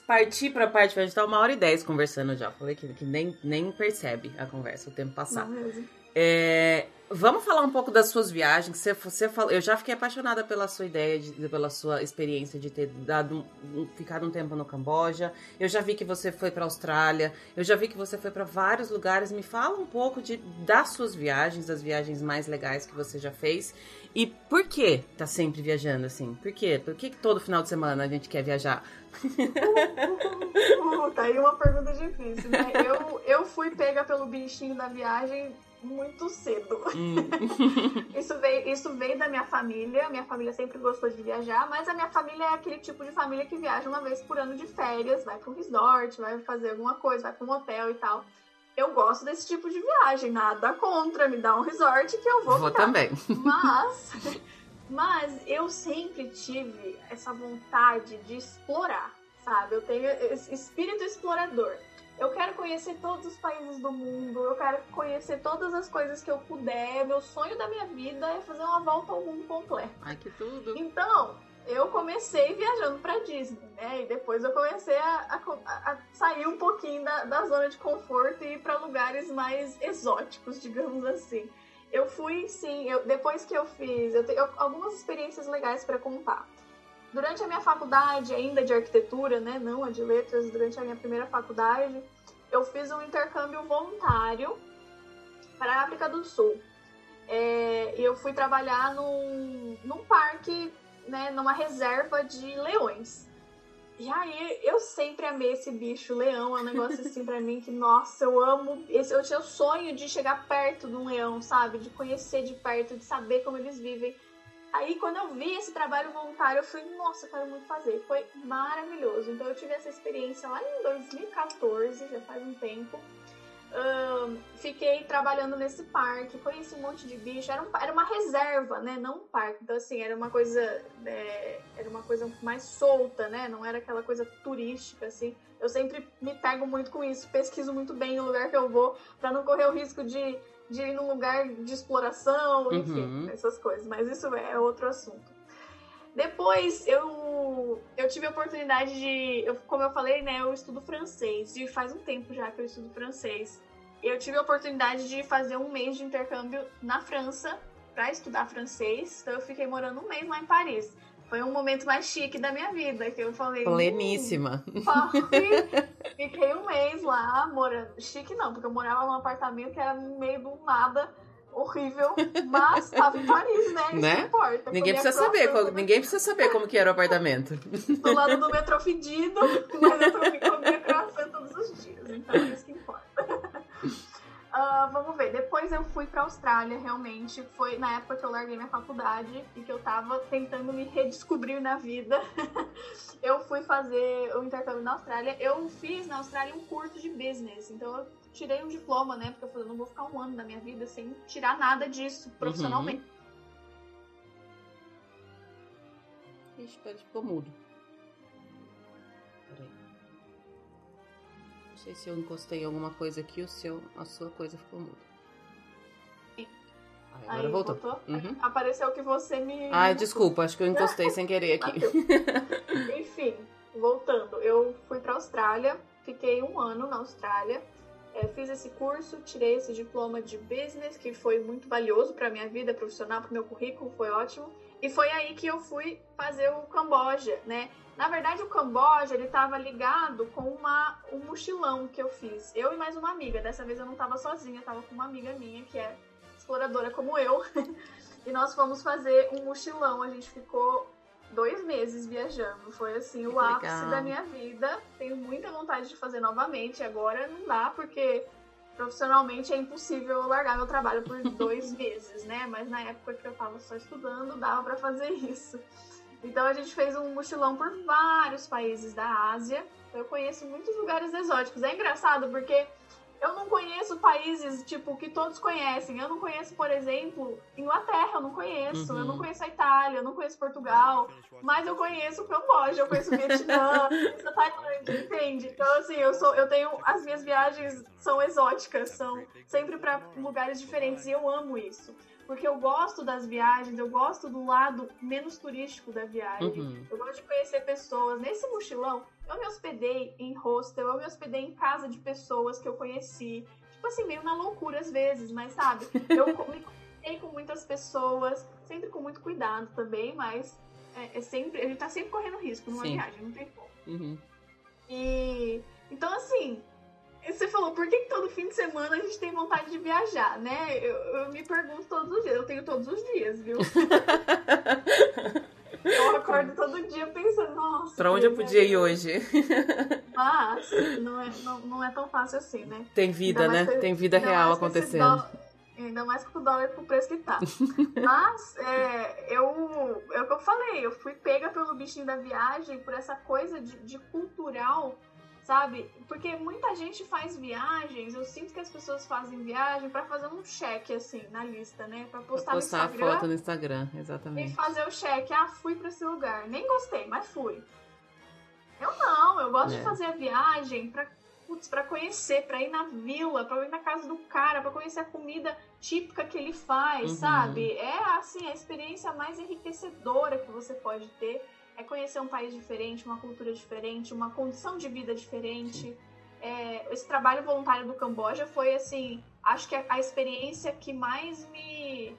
partir pra parte, a gente tá uma hora e dez conversando já. Falei que, que nem, nem percebe a conversa, o tempo passar. É, vamos falar um pouco das suas viagens. Você, você falou, eu já fiquei apaixonada pela sua ideia, de, pela sua experiência de ter dado, ficado um tempo no Camboja. Eu já vi que você foi para Austrália. Eu já vi que você foi para vários lugares. Me fala um pouco de, das suas viagens, das viagens mais legais que você já fez. E por que tá sempre viajando assim? Por quê? Por que, todo final de semana a gente quer viajar? Tá aí uma pergunta difícil, né? Eu, eu fui pega pelo bichinho da viagem muito cedo. Hum. isso, veio, isso veio da minha família. Minha família sempre gostou de viajar, mas a minha família é aquele tipo de família que viaja uma vez por ano de férias, vai para um resort, vai fazer alguma coisa, vai para um hotel e tal. Eu gosto desse tipo de viagem, nada contra, me dá um resort que eu vou. Vou ficar. também. Mas, mas eu sempre tive essa vontade de explorar, sabe? Eu tenho esse espírito explorador. Eu quero conhecer todos os países do mundo, eu quero conhecer todas as coisas que eu puder. Meu sonho da minha vida é fazer uma volta ao mundo completo. Ai, que tudo! Então, eu comecei viajando para Disney, né? E depois eu comecei a, a, a sair um pouquinho da, da, zona de conforto e ir para lugares mais exóticos, digamos assim. Eu fui, sim, eu, depois que eu fiz, eu tenho algumas experiências legais para contar. Durante a minha faculdade, ainda de arquitetura, né, não a de letras, durante a minha primeira faculdade, eu fiz um intercâmbio voluntário para a África do Sul. É, eu fui trabalhar num, num parque, né, numa reserva de leões. E aí, eu sempre amei esse bicho, leão, é um negócio assim pra mim que, nossa, eu amo. Esse, eu tinha o sonho de chegar perto de um leão, sabe? De conhecer de perto, de saber como eles vivem. Aí, quando eu vi esse trabalho voluntário, eu falei, nossa, eu quero muito fazer. Foi maravilhoso. Então, eu tive essa experiência lá em 2014, já faz um tempo. Fiquei trabalhando nesse parque, conheci um monte de bicho. Era, um, era uma reserva, né? Não um parque. Então, assim, era uma coisa. É, era uma coisa mais solta, né? Não era aquela coisa turística, assim. Eu sempre me pego muito com isso, pesquiso muito bem o lugar que eu vou, para não correr o risco de de ir num lugar de exploração, enfim, uhum. essas coisas. Mas isso é outro assunto. Depois eu, eu tive a oportunidade de, eu, como eu falei, né, eu estudo francês, e faz um tempo já que eu estudo francês. Eu tive a oportunidade de fazer um mês de intercâmbio na França para estudar francês, então eu fiquei morando um mês lá em Paris. Foi um momento mais chique da minha vida, que eu falei. Pleníssima. Hum, Fiquei um mês lá, morando. Chique não, porque eu morava num apartamento que era no meio do nada horrível, mas tava em Paris, né? Isso né? não importa. Ninguém precisa saber, qual, ninguém precisa saber como que era o apartamento. Do lado do metrô fedido, mas eu comia croissant todos os dias, então é isso que importa. Vamos ver. Depois eu fui pra Austrália, realmente. Foi na época que eu larguei minha faculdade e que eu tava tentando me redescobrir na vida. eu fui fazer o intercâmbio na Austrália. Eu fiz na Austrália um curso de business. Então eu tirei um diploma, né? Porque eu falei, não vou ficar um ano da minha vida sem tirar nada disso profissionalmente. Uhum. Ixi, peraí, ficou mudo. Sei se eu encostei alguma coisa aqui ou se eu, a sua coisa ficou muda. Ai, agora Aí, voltou. voltou? Uhum. Apareceu que você me. Ai, desculpa, acho que eu encostei sem querer aqui. Enfim, voltando, eu fui pra Austrália, fiquei um ano na Austrália, é, fiz esse curso, tirei esse diploma de business, que foi muito valioso pra minha vida profissional, pro meu currículo, foi ótimo. E foi aí que eu fui fazer o Camboja, né? Na verdade, o Camboja, ele tava ligado com uma, um mochilão que eu fiz. Eu e mais uma amiga. Dessa vez eu não tava sozinha, tava com uma amiga minha, que é exploradora como eu. e nós fomos fazer um mochilão. A gente ficou dois meses viajando. Foi assim o ápice da minha vida. Tenho muita vontade de fazer novamente. Agora não dá, porque profissionalmente é impossível eu largar meu trabalho por dois meses, né? Mas na época que eu tava só estudando, dava pra fazer isso. Então a gente fez um mochilão por vários países da Ásia. Eu conheço muitos lugares exóticos. É engraçado porque eu não conheço países, tipo, que todos conhecem. Eu não conheço, por exemplo, Inglaterra, eu não conheço. Uhum. Eu não conheço a Itália, eu não conheço Portugal. Mas eu conheço o Camboja, eu conheço o Vietnã, eu conheço a Tailândia, entende? Então, assim, eu sou, eu tenho. As minhas viagens são exóticas, são sempre para lugares diferentes e eu amo isso. Porque eu gosto das viagens, eu gosto do lado menos turístico da viagem. Uhum. Eu gosto de conhecer pessoas. Nesse mochilão, eu me hospedei em hostel, eu me hospedei em casa de pessoas que eu conheci. Tipo assim, meio na loucura às vezes, mas sabe? Eu me conectei com muitas pessoas, sempre com muito cuidado também, mas é, é sempre, a gente tá sempre correndo risco numa Sim. viagem, não tem como. Uhum. E então assim, você falou, por que, todo fim de semana a gente tem vontade de viajar, né? Eu, eu me pergunto todos os dias, eu tenho todos os dias, viu? Eu acordo todo dia pensando, nossa. Pra onde eu podia ir hoje? Mas não é, não, não é tão fácil assim, né? Tem vida, né? que- Tem vida real acontecendo. dólar- ainda mais com o dólar com o preço que tá. Mas é, eu, é o que eu falei, eu fui pega pelo bichinho da viagem, por essa coisa de, de cultural, sabe? Porque muita gente faz viagens, eu sinto que as pessoas fazem viagem pra fazer um cheque, assim, na lista, né? Pra postar, Postar no a Instagram. foto no Instagram, E exatamente. fazer o cheque, ah, fui pra esse lugar. Nem gostei, mas fui. Eu não, eu gosto É. de fazer a viagem pra, putz, pra conhecer, pra ir na vila, pra ir na casa do cara, pra conhecer a comida típica que ele faz, Uhum. sabe? É assim, a experiência mais enriquecedora que você pode ter é conhecer um país diferente, uma cultura diferente, uma condição de vida diferente. É, esse trabalho voluntário do Camboja foi assim, acho que a, a experiência que mais me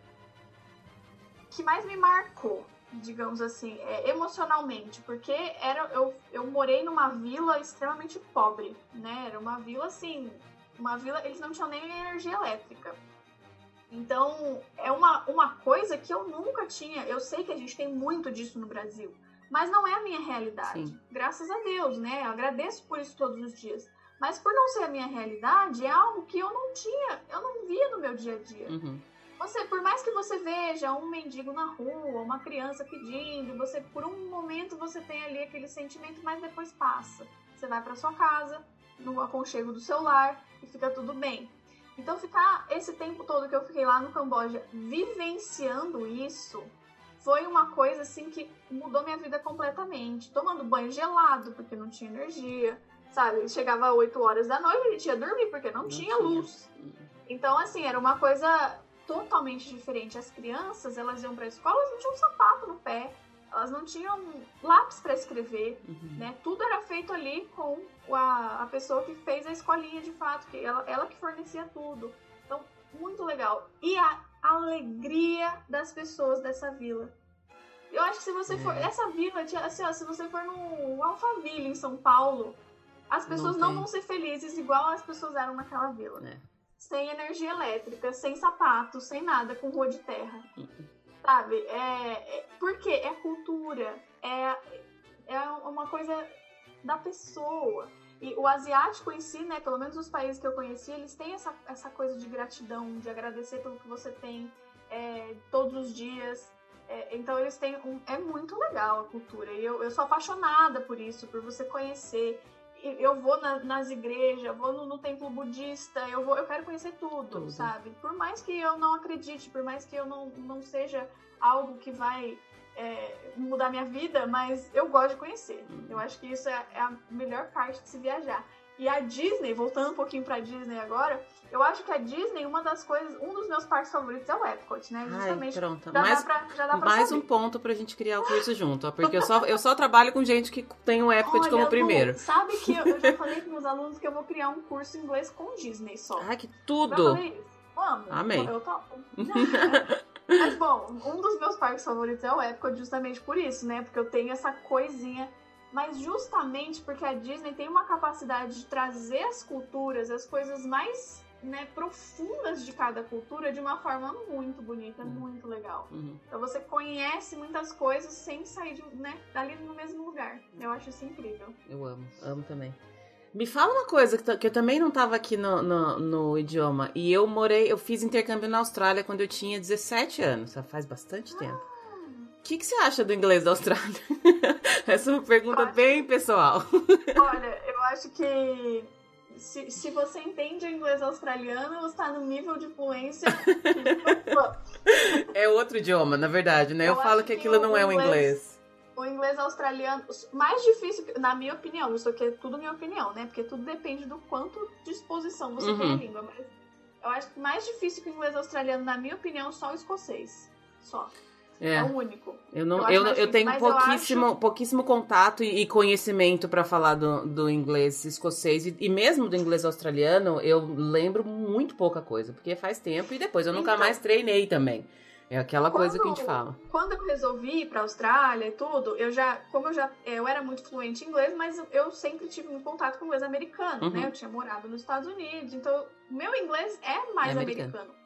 que mais me marcou, digamos assim, é, emocionalmente, porque era eu, eu morei numa vila extremamente pobre, né? Era uma vila assim, uma vila, eles não tinham nem energia elétrica. Então, é uma, uma coisa que eu nunca tinha. Eu sei que a gente tem muito disso no Brasil, mas não é a minha realidade. Sim. Graças a Deus, né? Eu agradeço por isso todos os dias. Mas por não ser a minha realidade, é algo que eu não tinha, eu não via no meu dia a dia. Uhum. Você, por mais que você veja um mendigo na rua, uma criança pedindo, você por um momento você tem ali aquele sentimento, mas depois passa. Você vai para sua casa, no aconchego do seu lar e fica tudo bem. Então ficar esse tempo todo que eu fiquei lá no Camboja vivenciando isso foi uma coisa assim que mudou minha vida completamente. Tomando banho gelado porque não tinha energia, sabe? Chegava 8 horas da noite, a gente ia dormir porque não, Não tinha tinha. luz. Então, assim, era uma coisa totalmente diferente. As crianças, elas iam pra escola, elas não tinham sapato no pé, elas não tinham lápis para escrever, Uhum. né? Tudo era feito ali com a, a pessoa que fez a escolinha de fato, que ela, ela que fornecia tudo. Então, muito legal. E a alegria das pessoas dessa vila. Eu acho que se você for. É. Essa vila, assim, ó, se você for no Alphaville, em São Paulo, as pessoas não, tem. vão ser felizes igual as pessoas eram naquela vila. É. Sem energia elétrica, sem sapato, sem nada, com rua de terra. Sabe? É, é, por quê? É cultura. É, é uma coisa da pessoa. E o asiático em si, né, pelo menos os países que eu conheci, eles têm essa, essa coisa de gratidão, de agradecer pelo que você tem é, todos os dias. É, então eles têm um, é muito legal a cultura. E eu, eu sou apaixonada por isso, por você conhecer. Eu vou na, nas igrejas, vou no, no, templo budista, eu vou, eu quero conhecer tudo, tudo, sabe? Por mais que eu não acredite, por mais que eu não, não seja algo que vai é, mudar minha vida, mas eu gosto de conhecer. Eu acho que isso é, é, a melhor parte de se viajar. E a Disney, voltando um pouquinho pra Disney agora, eu acho que a Disney, uma das coisas, um dos meus parques favoritos é o Epcot, né? Justamente. Ai, pronto. Já mais, dá pra, já dá pra mais um ponto pra gente criar o curso junto, ó, porque eu só, eu só trabalho com gente que tem o Epcot Olha, como primeiro. sabe que eu, eu já falei com meus alunos que eu vou criar um curso em inglês com Disney só. Ai, que tudo! Eu falei. Eu, eu topo. Mas bom, um dos meus parques favoritos é o Epcot justamente por isso, né? Porque eu tenho essa coisinha. Mas justamente porque a Disney tem uma capacidade de trazer as culturas, as coisas mais né, profundas de cada cultura de uma forma muito bonita, uhum. muito legal. Uhum. Então você conhece muitas coisas sem sair de, né, dali no mesmo lugar. Eu acho isso incrível. Eu amo, amo também. Me fala uma coisa, que eu também não estava aqui no, no, no, idioma. E eu morei, eu fiz intercâmbio na Austrália quando eu tinha 17 anos. Já faz bastante tempo. O que, que você acha do inglês da Austrália? Essa é uma pergunta bem pessoal. Olha, eu acho que se, se você entende o inglês australiano, você está no nível de fluência. é outro idioma, na verdade, né? Eu, eu falo que aquilo não é o inglês o inglês australiano, mais difícil, na minha opinião, isso aqui é tudo minha opinião, né? Porque tudo depende do quanto disposição você uhum. tem a língua. Mas eu acho que mais difícil que o inglês australiano, na minha opinião, só o escocês. Só. É. é o único. Eu não, eu, eu, eu tenho pouquíssimo, eu acho... pouquíssimo contato e, conhecimento para falar do, do inglês escocês e, e, mesmo do inglês australiano, eu lembro muito pouca coisa, porque faz tempo e depois eu nunca então, mais treinei também. É aquela quando, coisa que a gente fala. Quando eu resolvi ir pra Austrália e tudo, eu já, como eu já, eu era muito fluente em inglês, mas eu sempre tive um contato com inglês americano, né? uhum. né? Eu tinha morado nos Estados Unidos, então meu inglês é mais é americano. americano.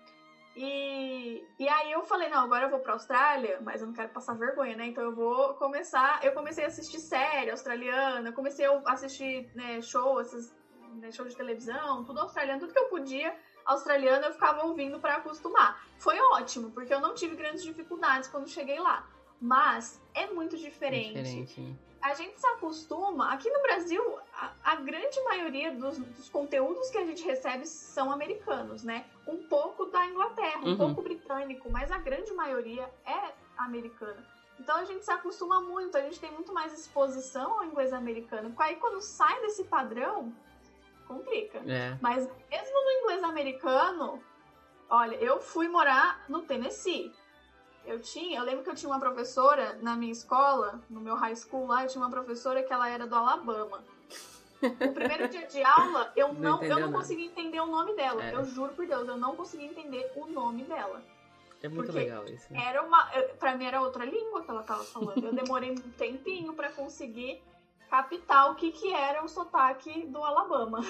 E, e aí eu falei, não, agora eu vou pra Austrália, mas eu não quero passar vergonha, né? Então eu vou começar. Eu comecei a assistir série australiana, comecei a assistir né, show, né, show de televisão, tudo australiano, tudo que eu podia australiano eu ficava ouvindo para acostumar. Foi ótimo, porque eu não tive grandes dificuldades quando cheguei lá. Mas é muito diferente. É diferente. A gente se acostuma. Aqui no Brasil, a, a grande maioria dos, dos, conteúdos que a gente recebe são americanos, né? Um pouco da Inglaterra, um uhum. pouco britânico, mas a grande maioria é americana. Então a gente se acostuma muito, a gente tem muito mais exposição ao inglês americano. Aí quando sai desse padrão, complica. É. Mas mesmo no inglês americano, olha, eu fui morar no Tennessee. Eu tinha, eu lembro que eu tinha uma professora na minha escola, no meu high school lá, eu tinha uma professora que ela era do Alabama. O primeiro dia de aula, eu não, não eu não consegui entender o nome dela. É. Eu juro por Deus, eu não consegui entender o nome dela. É muito legal isso. Né? Era uma, pra mim era outra língua que ela tava falando. Eu demorei um tempinho para conseguir captar o que, que era o sotaque do Alabama.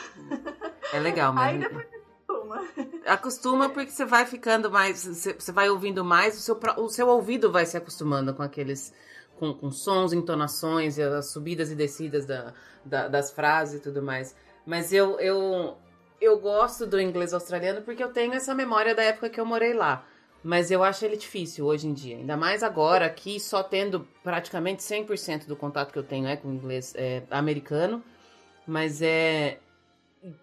É legal, mas. Aí depois acostuma. Acostuma porque você vai ficando mais. Você vai ouvindo mais, o seu, o seu ouvido vai se acostumando com aqueles. Com, com sons, entonações, as subidas e descidas da, da, das frases e tudo mais. Mas eu, eu, eu gosto do inglês australiano porque eu tenho essa memória da época que eu morei lá. Mas eu acho ele difícil hoje em dia. Ainda mais agora, aqui só tendo praticamente 100% do contato que eu tenho é com o inglês é, americano. Mas é.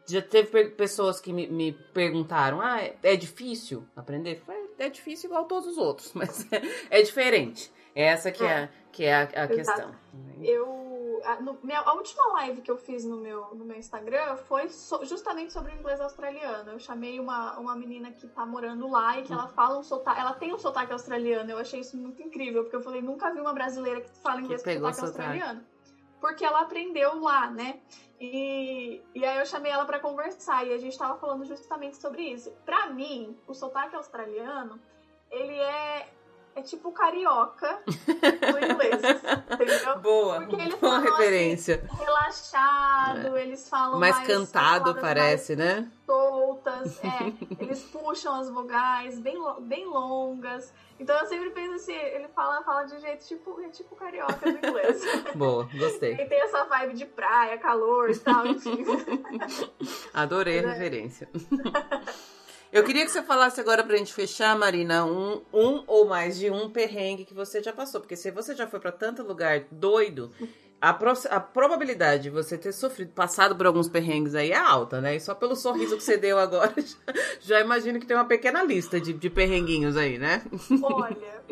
Já teve pessoas que me, me perguntaram: ah, é, é difícil aprender? É difícil igual todos os outros, mas é, é diferente. É essa que é, que é a, a questão. Eu a, no, minha, a última live que eu fiz no meu, no meu Instagram foi so, justamente sobre o inglês australiano. Eu chamei uma, uma menina que tá morando lá e que ela fala um sotaque. Ela tem um sotaque australiano. Eu achei isso muito incrível, porque eu falei, nunca vi uma brasileira que fala inglês que com sotaque, sotaque australiano. Porque ela aprendeu lá, né? E, e aí eu chamei ela para conversar e a gente tava falando justamente sobre isso. Para mim, o sotaque australiano, ele é é tipo carioca do inglês, entendeu? Boa, boa referência. Assim, relaxado, é. eles falam mais, mais cantado, parece, mais né? Solto. altas, é, eles puxam as vogais bem, bem longas. Então eu sempre penso assim, ele fala, fala de jeito tipo, é tipo carioca do inglês. Boa, gostei. E tem essa vibe de praia, calor e tal, enfim. Adorei a é. referência. Eu queria que você falasse agora pra gente fechar, Marina, um, um ou mais de um perrengue que você já passou. Porque se você já foi para tanto lugar doido, a, pro, a probabilidade de você ter sofrido, passado por alguns perrengues aí é alta, né? E só pelo sorriso que você deu agora, já, já imagino que tem uma pequena lista de, de perrenguinhos aí, né? Olha,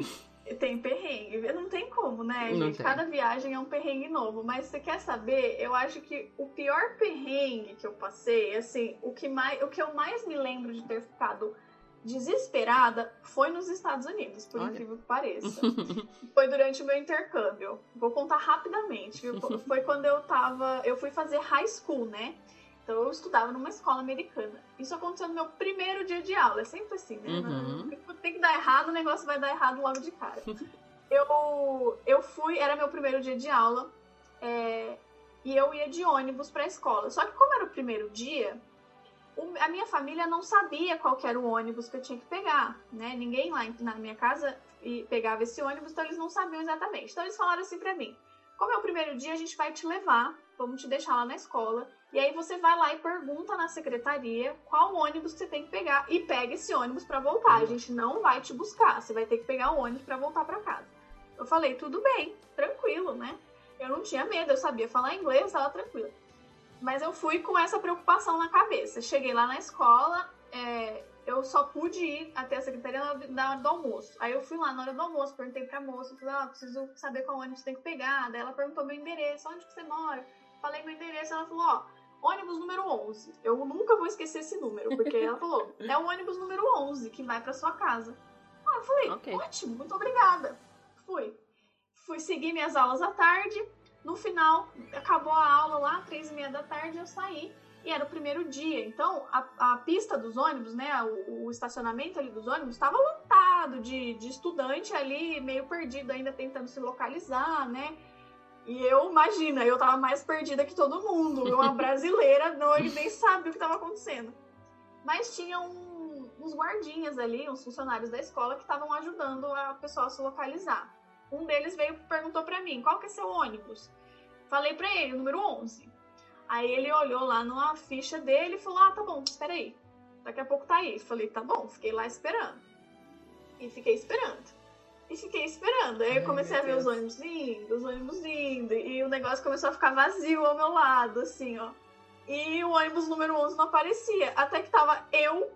tem perrengue. Não tem como, né, não gente? Tem. Cada viagem é um perrengue novo. Mas você quer saber? Eu acho que o pior perrengue que eu passei, assim, o que, mais, o que eu mais me lembro de ter ficado desesperada foi nos Estados Unidos, por Olha. incrível que pareça. foi durante o meu intercâmbio. Vou contar rapidamente. Foi quando eu tava. Eu fui fazer high school, né? Então eu estudava numa escola americana. Isso aconteceu no meu primeiro dia de aula. É sempre assim, né? Uhum. Tem que dar errado, o negócio vai dar errado logo de cara. eu, eu fui, era meu primeiro dia de aula. É, e eu ia de ônibus para a escola. Só que como era o primeiro dia, a minha família não sabia qual era o ônibus que eu tinha que pegar, né? Ninguém lá na minha casa pegava esse ônibus, então eles não sabiam exatamente. Então eles falaram assim para mim: como é o primeiro dia, a gente vai te levar, vamos te deixar lá na escola. E aí você vai lá e pergunta na secretaria qual ônibus você tem que pegar e pega esse ônibus para voltar. A gente não vai te buscar, você vai ter que pegar o ônibus para voltar para casa. Eu falei, tudo bem, tranquilo, né? Eu não tinha medo, eu sabia falar inglês, estava tranquila. Mas eu fui com essa preocupação na cabeça. Cheguei lá na escola, é, eu só pude ir até a secretaria na hora do almoço. Aí eu fui lá na hora do almoço, perguntei pra moça, falei, ah, preciso saber qual ônibus tem que pegar. Daí ela perguntou meu endereço, onde que você mora? Falei meu endereço, ela falou, ó, ônibus número 11. Eu nunca vou esquecer esse número, porque ela falou, é o ônibus número 11 que vai pra sua casa. Ah, eu falei, okay. ótimo, muito obrigada. Fui. Fui seguir minhas aulas à tarde. No final, acabou a aula lá, três e meia da tarde, eu saí e era o primeiro dia. Então, a, a pista dos ônibus, né, o, o estacionamento ali dos ônibus estava lotado de, de estudante ali, meio perdido ainda tentando se localizar, né? E eu, imagina, eu tava mais perdida que todo mundo. Uma brasileira, não, ele nem sabia o que estava acontecendo. Mas tinha um, uns guardinhas ali, uns funcionários da escola que estavam ajudando a pessoa a se localizar. Um deles veio e perguntou para mim, qual que é seu ônibus? Falei para ele, número 11. Aí ele olhou lá numa ficha dele e falou, ah, tá bom, espera aí. Daqui a pouco tá aí. Falei, tá bom, fiquei lá esperando. E fiquei esperando. E fiquei esperando. Aí eu comecei a ver os ônibus indo, os ônibus indo. E o negócio começou a ficar vazio ao meu lado, assim, ó. E o ônibus número 11 não aparecia. Até que tava eu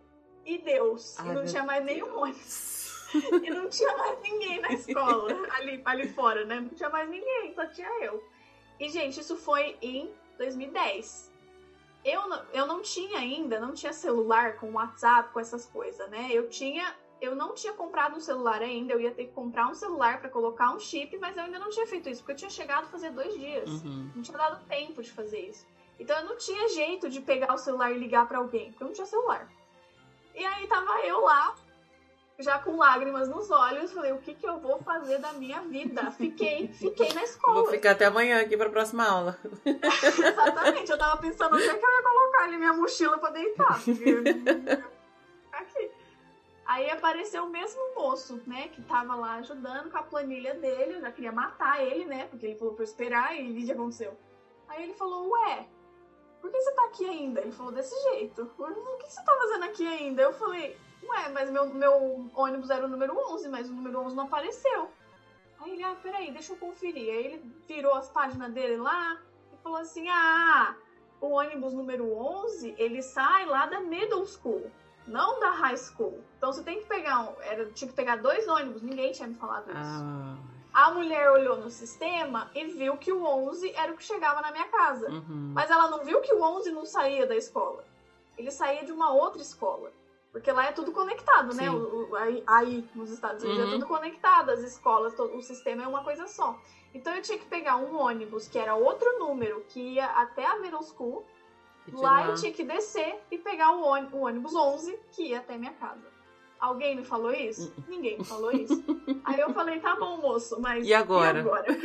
e Deus. Ai, e não tinha mais nenhum ônibus. e não tinha mais ninguém na escola. ali, ali fora, né? Não tinha mais ninguém, só tinha eu. E, gente, isso foi em 2010. Eu não, eu não tinha ainda, não tinha celular com WhatsApp, com essas coisas, né? Eu tinha eu não tinha comprado um celular ainda, eu ia ter que comprar um celular para colocar um chip, mas eu ainda não tinha feito isso, porque eu tinha chegado a fazer dois dias. Uhum. Não tinha dado tempo de fazer isso. Então eu não tinha jeito de pegar o celular e ligar para alguém, porque eu não tinha celular. E aí tava eu lá, já com lágrimas nos olhos, falei, o que que eu vou fazer da minha vida? Fiquei, fiquei na escola. Vou ficar até amanhã aqui pra próxima aula. Exatamente, eu tava pensando onde é que eu ia colocar ali minha mochila pra deitar. Aqui. Aí apareceu o mesmo moço, né, que tava lá ajudando com a planilha dele. Eu já queria matar ele, né, porque ele falou pra eu esperar e o que aconteceu. Aí ele falou, ué, por que você tá aqui ainda? Ele falou desse jeito. O que você tá fazendo aqui ainda? Eu falei, ué, mas meu, meu ônibus era o número 11, mas o número 11 não apareceu. Aí ele, ah, peraí, deixa eu conferir. Aí ele virou as páginas dele lá e falou assim, ah, o ônibus número 11, ele sai lá da middle school não da high school. Então você tem que pegar um, era, tinha que pegar dois ônibus, ninguém tinha me falado isso. Ah. A mulher olhou no sistema e viu que o 11 era o que chegava na minha casa. Uhum. Mas ela não viu que o 11 não saía da escola. Ele saía de uma outra escola. Porque lá é tudo conectado, né? O, o, aí, aí, nos Estados Unidos é uhum. é tudo conectado, as escolas, todo, o sistema é uma coisa só. Então eu tinha que pegar um ônibus que era outro número, que ia até a middle school, Lá eu tinha que descer e pegar o ônibus 11 que ia até minha casa. Alguém me falou isso? Ninguém me falou isso. Aí eu falei, tá bom, moço, mas. E agora? E agora?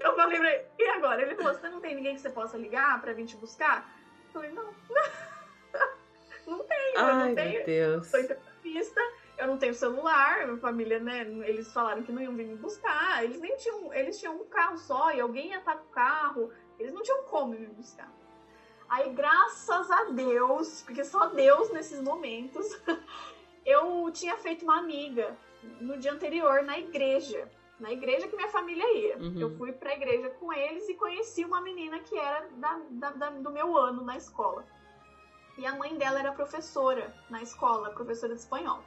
eu falei pra ele, e agora? Ele falou: você não tem ninguém que você possa ligar pra vir te buscar? Eu falei, não. não tenho, Ai, eu não meu tenho. Deus. Sou intercambista, eu não tenho celular, minha família, né? Eles falaram que não iam vir me buscar. Eles nem tinham. Eles tinham um carro só e alguém ia estar com o carro. Eles não tinham como me buscar. Aí, graças a Deus, porque só Deus nesses momentos, eu tinha feito uma amiga no dia anterior na igreja. Na igreja que minha família ia. Uhum. Eu fui pra igreja com eles e conheci uma menina que era da, da- da- do meu ano na escola. E a mãe dela era professora na escola, professora de espanhol.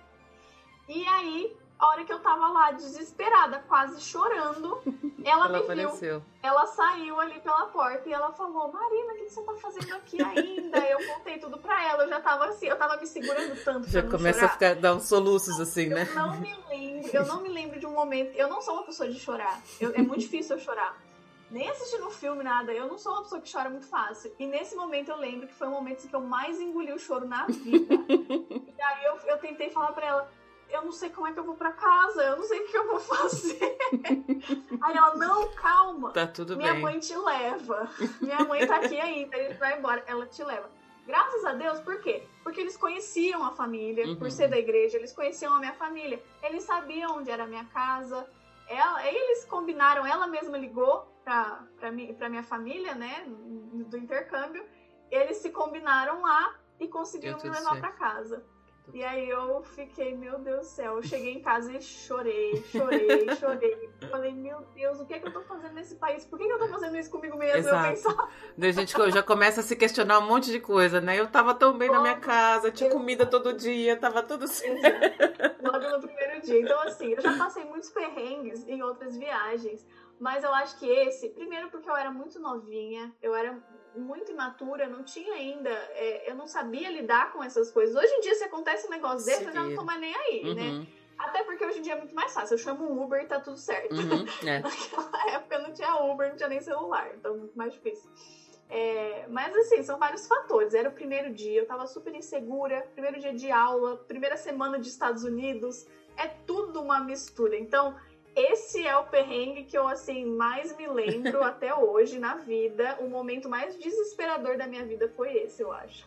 E aí, a hora que eu tava lá desesperada, quase chorando, ela, Ela me viu. apareceu. Ela saiu ali pela porta e ela falou: Marina, o que você tá fazendo aqui ainda? eu contei tudo pra ela. Eu já tava assim, eu tava me segurando tanto Já começa chorar. a ficar, dar uns soluços assim, né? Eu não me lembro, eu não me lembro de um momento. Eu não sou uma pessoa de chorar. Eu- é muito difícil eu chorar. Nem assistindo um filme, nada. Eu não sou uma pessoa que chora muito fácil. E nesse momento eu lembro que foi o momento que eu mais engoli o choro na vida. e aí eu, eu tentei falar pra ela. Eu não sei como é que eu vou pra casa, eu não sei o que eu vou fazer. aí ela, não, calma. Tá tudo Minha bem. mãe te leva. Minha mãe tá aqui ainda, a gente vai embora. Ela te leva. Graças a Deus, por quê? Porque eles conheciam a família, Uhum. por ser da igreja, eles conheciam a minha família, eles sabiam onde era a minha casa. Ela, eles combinaram, ela mesma ligou mim, pra minha família, né, do intercâmbio. Eles se combinaram lá e conseguiram me levar pra casa. E aí eu fiquei, meu Deus do céu. Eu cheguei em casa e chorei, chorei, chorei. Falei, meu Deus, o que é que eu tô fazendo nesse país? Por que, que eu tô fazendo isso comigo mesmo? Exato. Eu pensava, Daí a gente já começa a se questionar um monte de coisa, né? Eu tava tão bem na minha casa, tinha dia. comida todo dia, tava tudo certo. logo no primeiro dia. Então, assim, eu já passei muitos perrengues em outras viagens. Mas eu acho que esse, primeiro porque eu era muito novinha, eu era muito imatura, não tinha ainda, é, eu não sabia lidar com essas coisas. Hoje em dia, se acontece um negócio Se desse, eu já não tô mais nem aí, né? Uhum, Até porque hoje em dia é muito mais fácil. Eu chamo um Uber e tá tudo certo. uhum, é. Naquela época não tinha Uber, não tinha nem celular, então muito mais difícil. É, mas assim, são vários fatores. Era o primeiro dia, eu tava super insegura, primeiro dia de aula, primeira semana de Estados Unidos, é tudo uma mistura. Então, esse é o perrengue que eu assim mais me lembro até hoje na vida. O momento mais desesperador da minha vida foi esse, eu acho.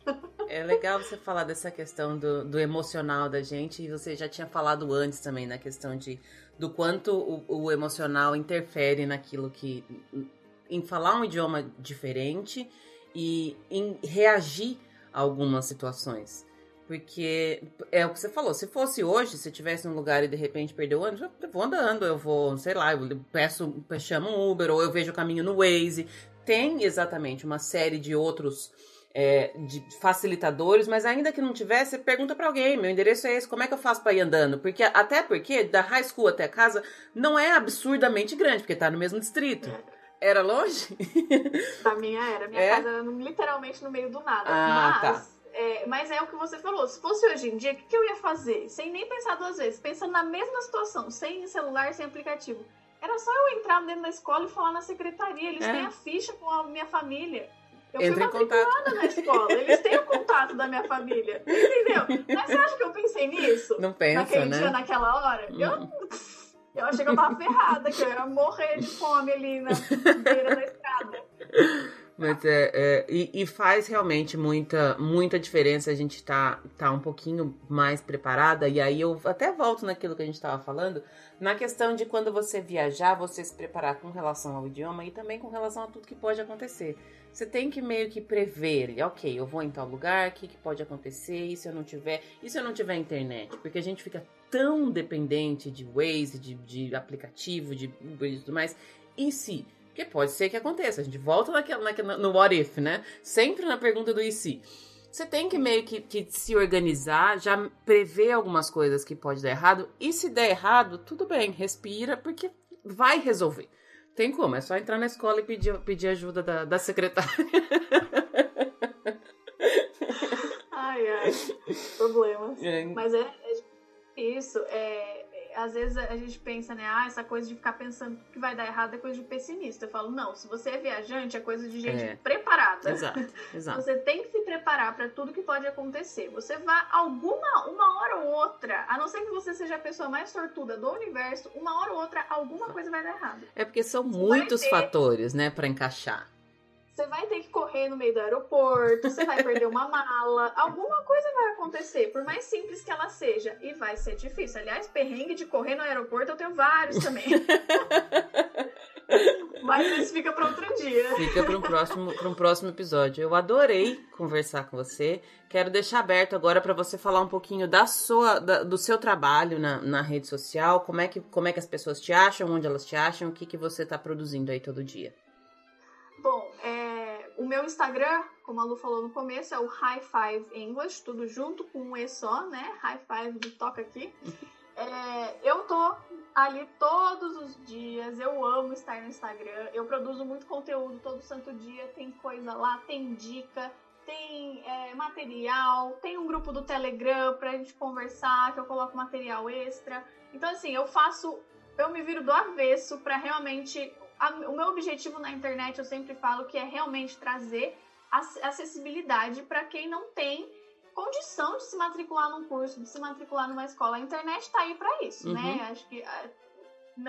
É legal você falar dessa questão do, do emocional da gente, e você já tinha falado antes também na questão de do quanto o, o emocional interfere naquilo que. em falar um idioma diferente e em reagir a algumas situações. Porque é o que você falou, se fosse hoje, se eu estivesse num lugar e de repente perdeu o ônibus, eu vou andando, eu vou, sei lá, eu peço, chamo um Uber, ou eu vejo o caminho no Waze. Tem exatamente uma série de outros é, de facilitadores, mas ainda que não tivesse, pergunta pra alguém, meu endereço é esse, como é que eu faço pra ir andando? Porque até porque da high school até a casa não é absurdamente grande, porque tá no mesmo distrito. Era longe? Da minha era. Minha É? casa era literalmente no meio do nada. Ah, mas, é, mas é o que você falou. Se fosse hoje em dia, o que, que eu ia fazer? Sem nem pensar duas vezes. Pensando na mesma situação, sem celular, sem aplicativo. Era só eu entrar dentro da escola e falar na secretaria. Eles É. têm a ficha com a minha família. Eu Entra fui matriculada na escola. Eles têm o contato da minha família. Entendeu? Mas você acha que eu pensei nisso? Não pensa, naquele né? dia, naquela hora? Eu, eu achei que eu tava ferrada, que eu ia morrer de fome ali na beira da estrada. Mas é, é, e, e faz realmente muita, muita diferença a gente tá, tá um pouquinho mais preparada. E aí eu até volto naquilo que a gente estava falando, na questão de quando você viajar, você se preparar com relação ao idioma e também com relação a tudo que pode acontecer. Você tem que meio que prever, ok, eu vou em tal lugar, o que, que pode acontecer, e se eu não tiver, e se eu não tiver internet? Porque a gente fica tão dependente de Waze, de, de aplicativo, de Uber e tudo mais. E se? Porque pode ser que aconteça. A gente volta naquela, naquela, no what if, né? Sempre na pergunta do e se. Você tem que meio que, que se organizar, já prever algumas coisas que pode dar errado. E se der errado, tudo bem, respira, porque vai resolver. Tem como, é só entrar na escola e pedir, pedir ajuda da, da secretária. Ai, ai. Problemas. É, Mas é, é isso. É, é, às vezes a gente pensa, né? Ah, essa coisa de ficar pensando que vai dar errado é coisa de pessimista. Eu falo, não, se você é viajante, é coisa de gente É. preparada. Exato, exato. Você tem que se preparar para tudo que pode acontecer. Você vai alguma uma hora ou outra, a não ser que você seja a pessoa mais sortuda do universo, uma hora ou outra alguma coisa vai dar errado. É porque são muitos ter- fatores, né, pra encaixar. Você vai ter que correr no meio do aeroporto, você vai perder uma mala, alguma coisa vai acontecer, por mais simples que ela seja, e vai ser difícil. Aliás, perrengue de correr no aeroporto eu tenho vários também. Mas isso fica para outro dia. Fica para um próximo, um próximo episódio. Eu adorei conversar com você. Quero deixar aberto agora para você falar um pouquinho da sua, da, do seu trabalho na, na rede social. Como é, que, como é que as pessoas te acham, onde elas te acham, o que, que você está produzindo aí todo dia. Bom, é, o meu Instagram, como a Lu falou no começo, é o High Five English, tudo junto com um E só, né? High Five de toca aqui. É, eu tô ali todos os dias, eu amo estar no Instagram, eu produzo muito conteúdo todo santo dia, tem coisa lá, tem dica, tem é, material, tem um grupo do Telegram pra gente conversar, que eu coloco material extra. Então, assim, eu faço, eu me viro do avesso para realmente. A, o meu objetivo na internet, eu sempre falo que é realmente trazer acessibilidade para quem não tem condição de se matricular num curso, de se matricular numa escola. A internet está aí para isso, né? uhum. né? Acho que é,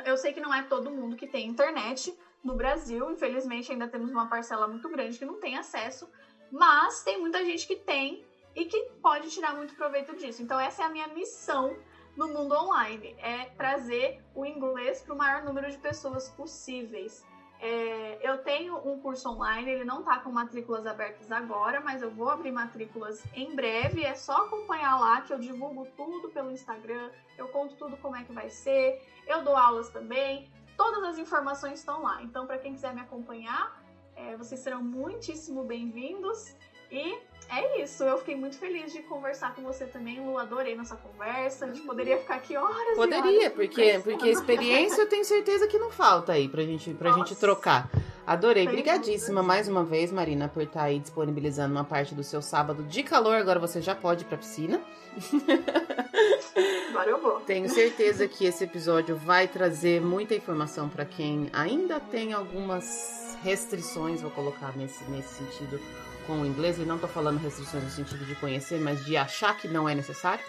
eu sei que não é todo mundo que tem internet no Brasil, infelizmente ainda temos uma parcela muito grande que não tem acesso, mas tem muita gente que tem e que pode tirar muito proveito disso. Então essa é a minha missão no mundo online, é trazer o inglês para o maior número de pessoas possíveis. É, eu tenho um curso online, ele não está com matrículas abertas agora, mas eu vou abrir matrículas em breve. É só acompanhar lá que eu divulgo tudo pelo Instagram, eu conto tudo como é que vai ser, eu dou aulas também. Todas as informações estão lá. Então, para quem quiser me acompanhar, é, vocês serão muitíssimo bem-vindos. E é isso, eu fiquei muito feliz de conversar com você também, Lu. Adorei nossa conversa. A gente poderia ficar aqui horas. Poderia, horas porque, porque experiência eu tenho certeza que não falta aí pra gente, pra gente trocar. Adorei. Obrigadíssima mais uma vez, Marina, por estar tá aí disponibilizando uma parte do seu sábado de calor. Agora você já pode ir pra piscina. Agora eu vou. Tenho certeza que esse episódio vai trazer muita informação para quem ainda tem algumas restrições, vou colocar nesse, nesse sentido com o inglês, e não estou falando restrições no sentido de conhecer, mas de achar que não é necessário.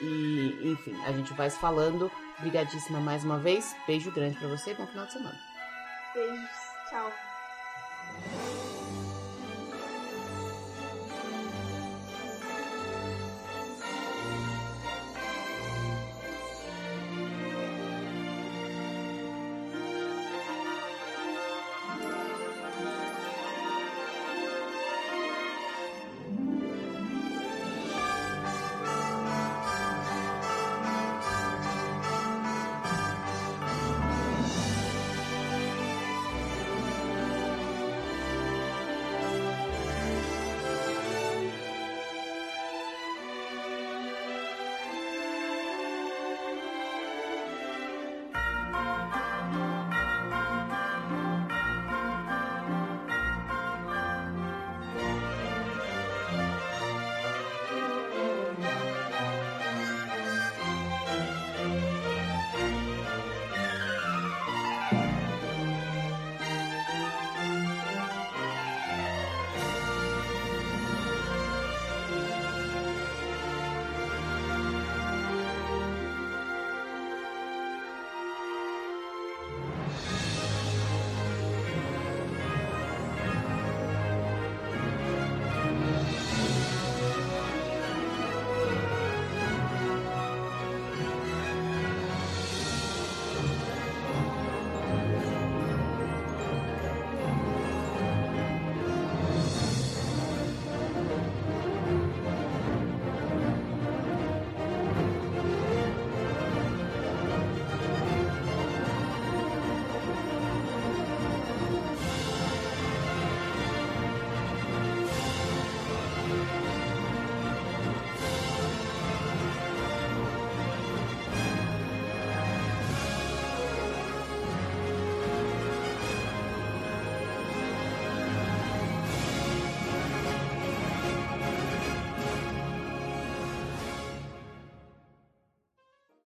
E, enfim, a gente vai falando. Obrigadíssima mais uma vez. Beijo grande para você e bom final de semana. Beijos. Tchau.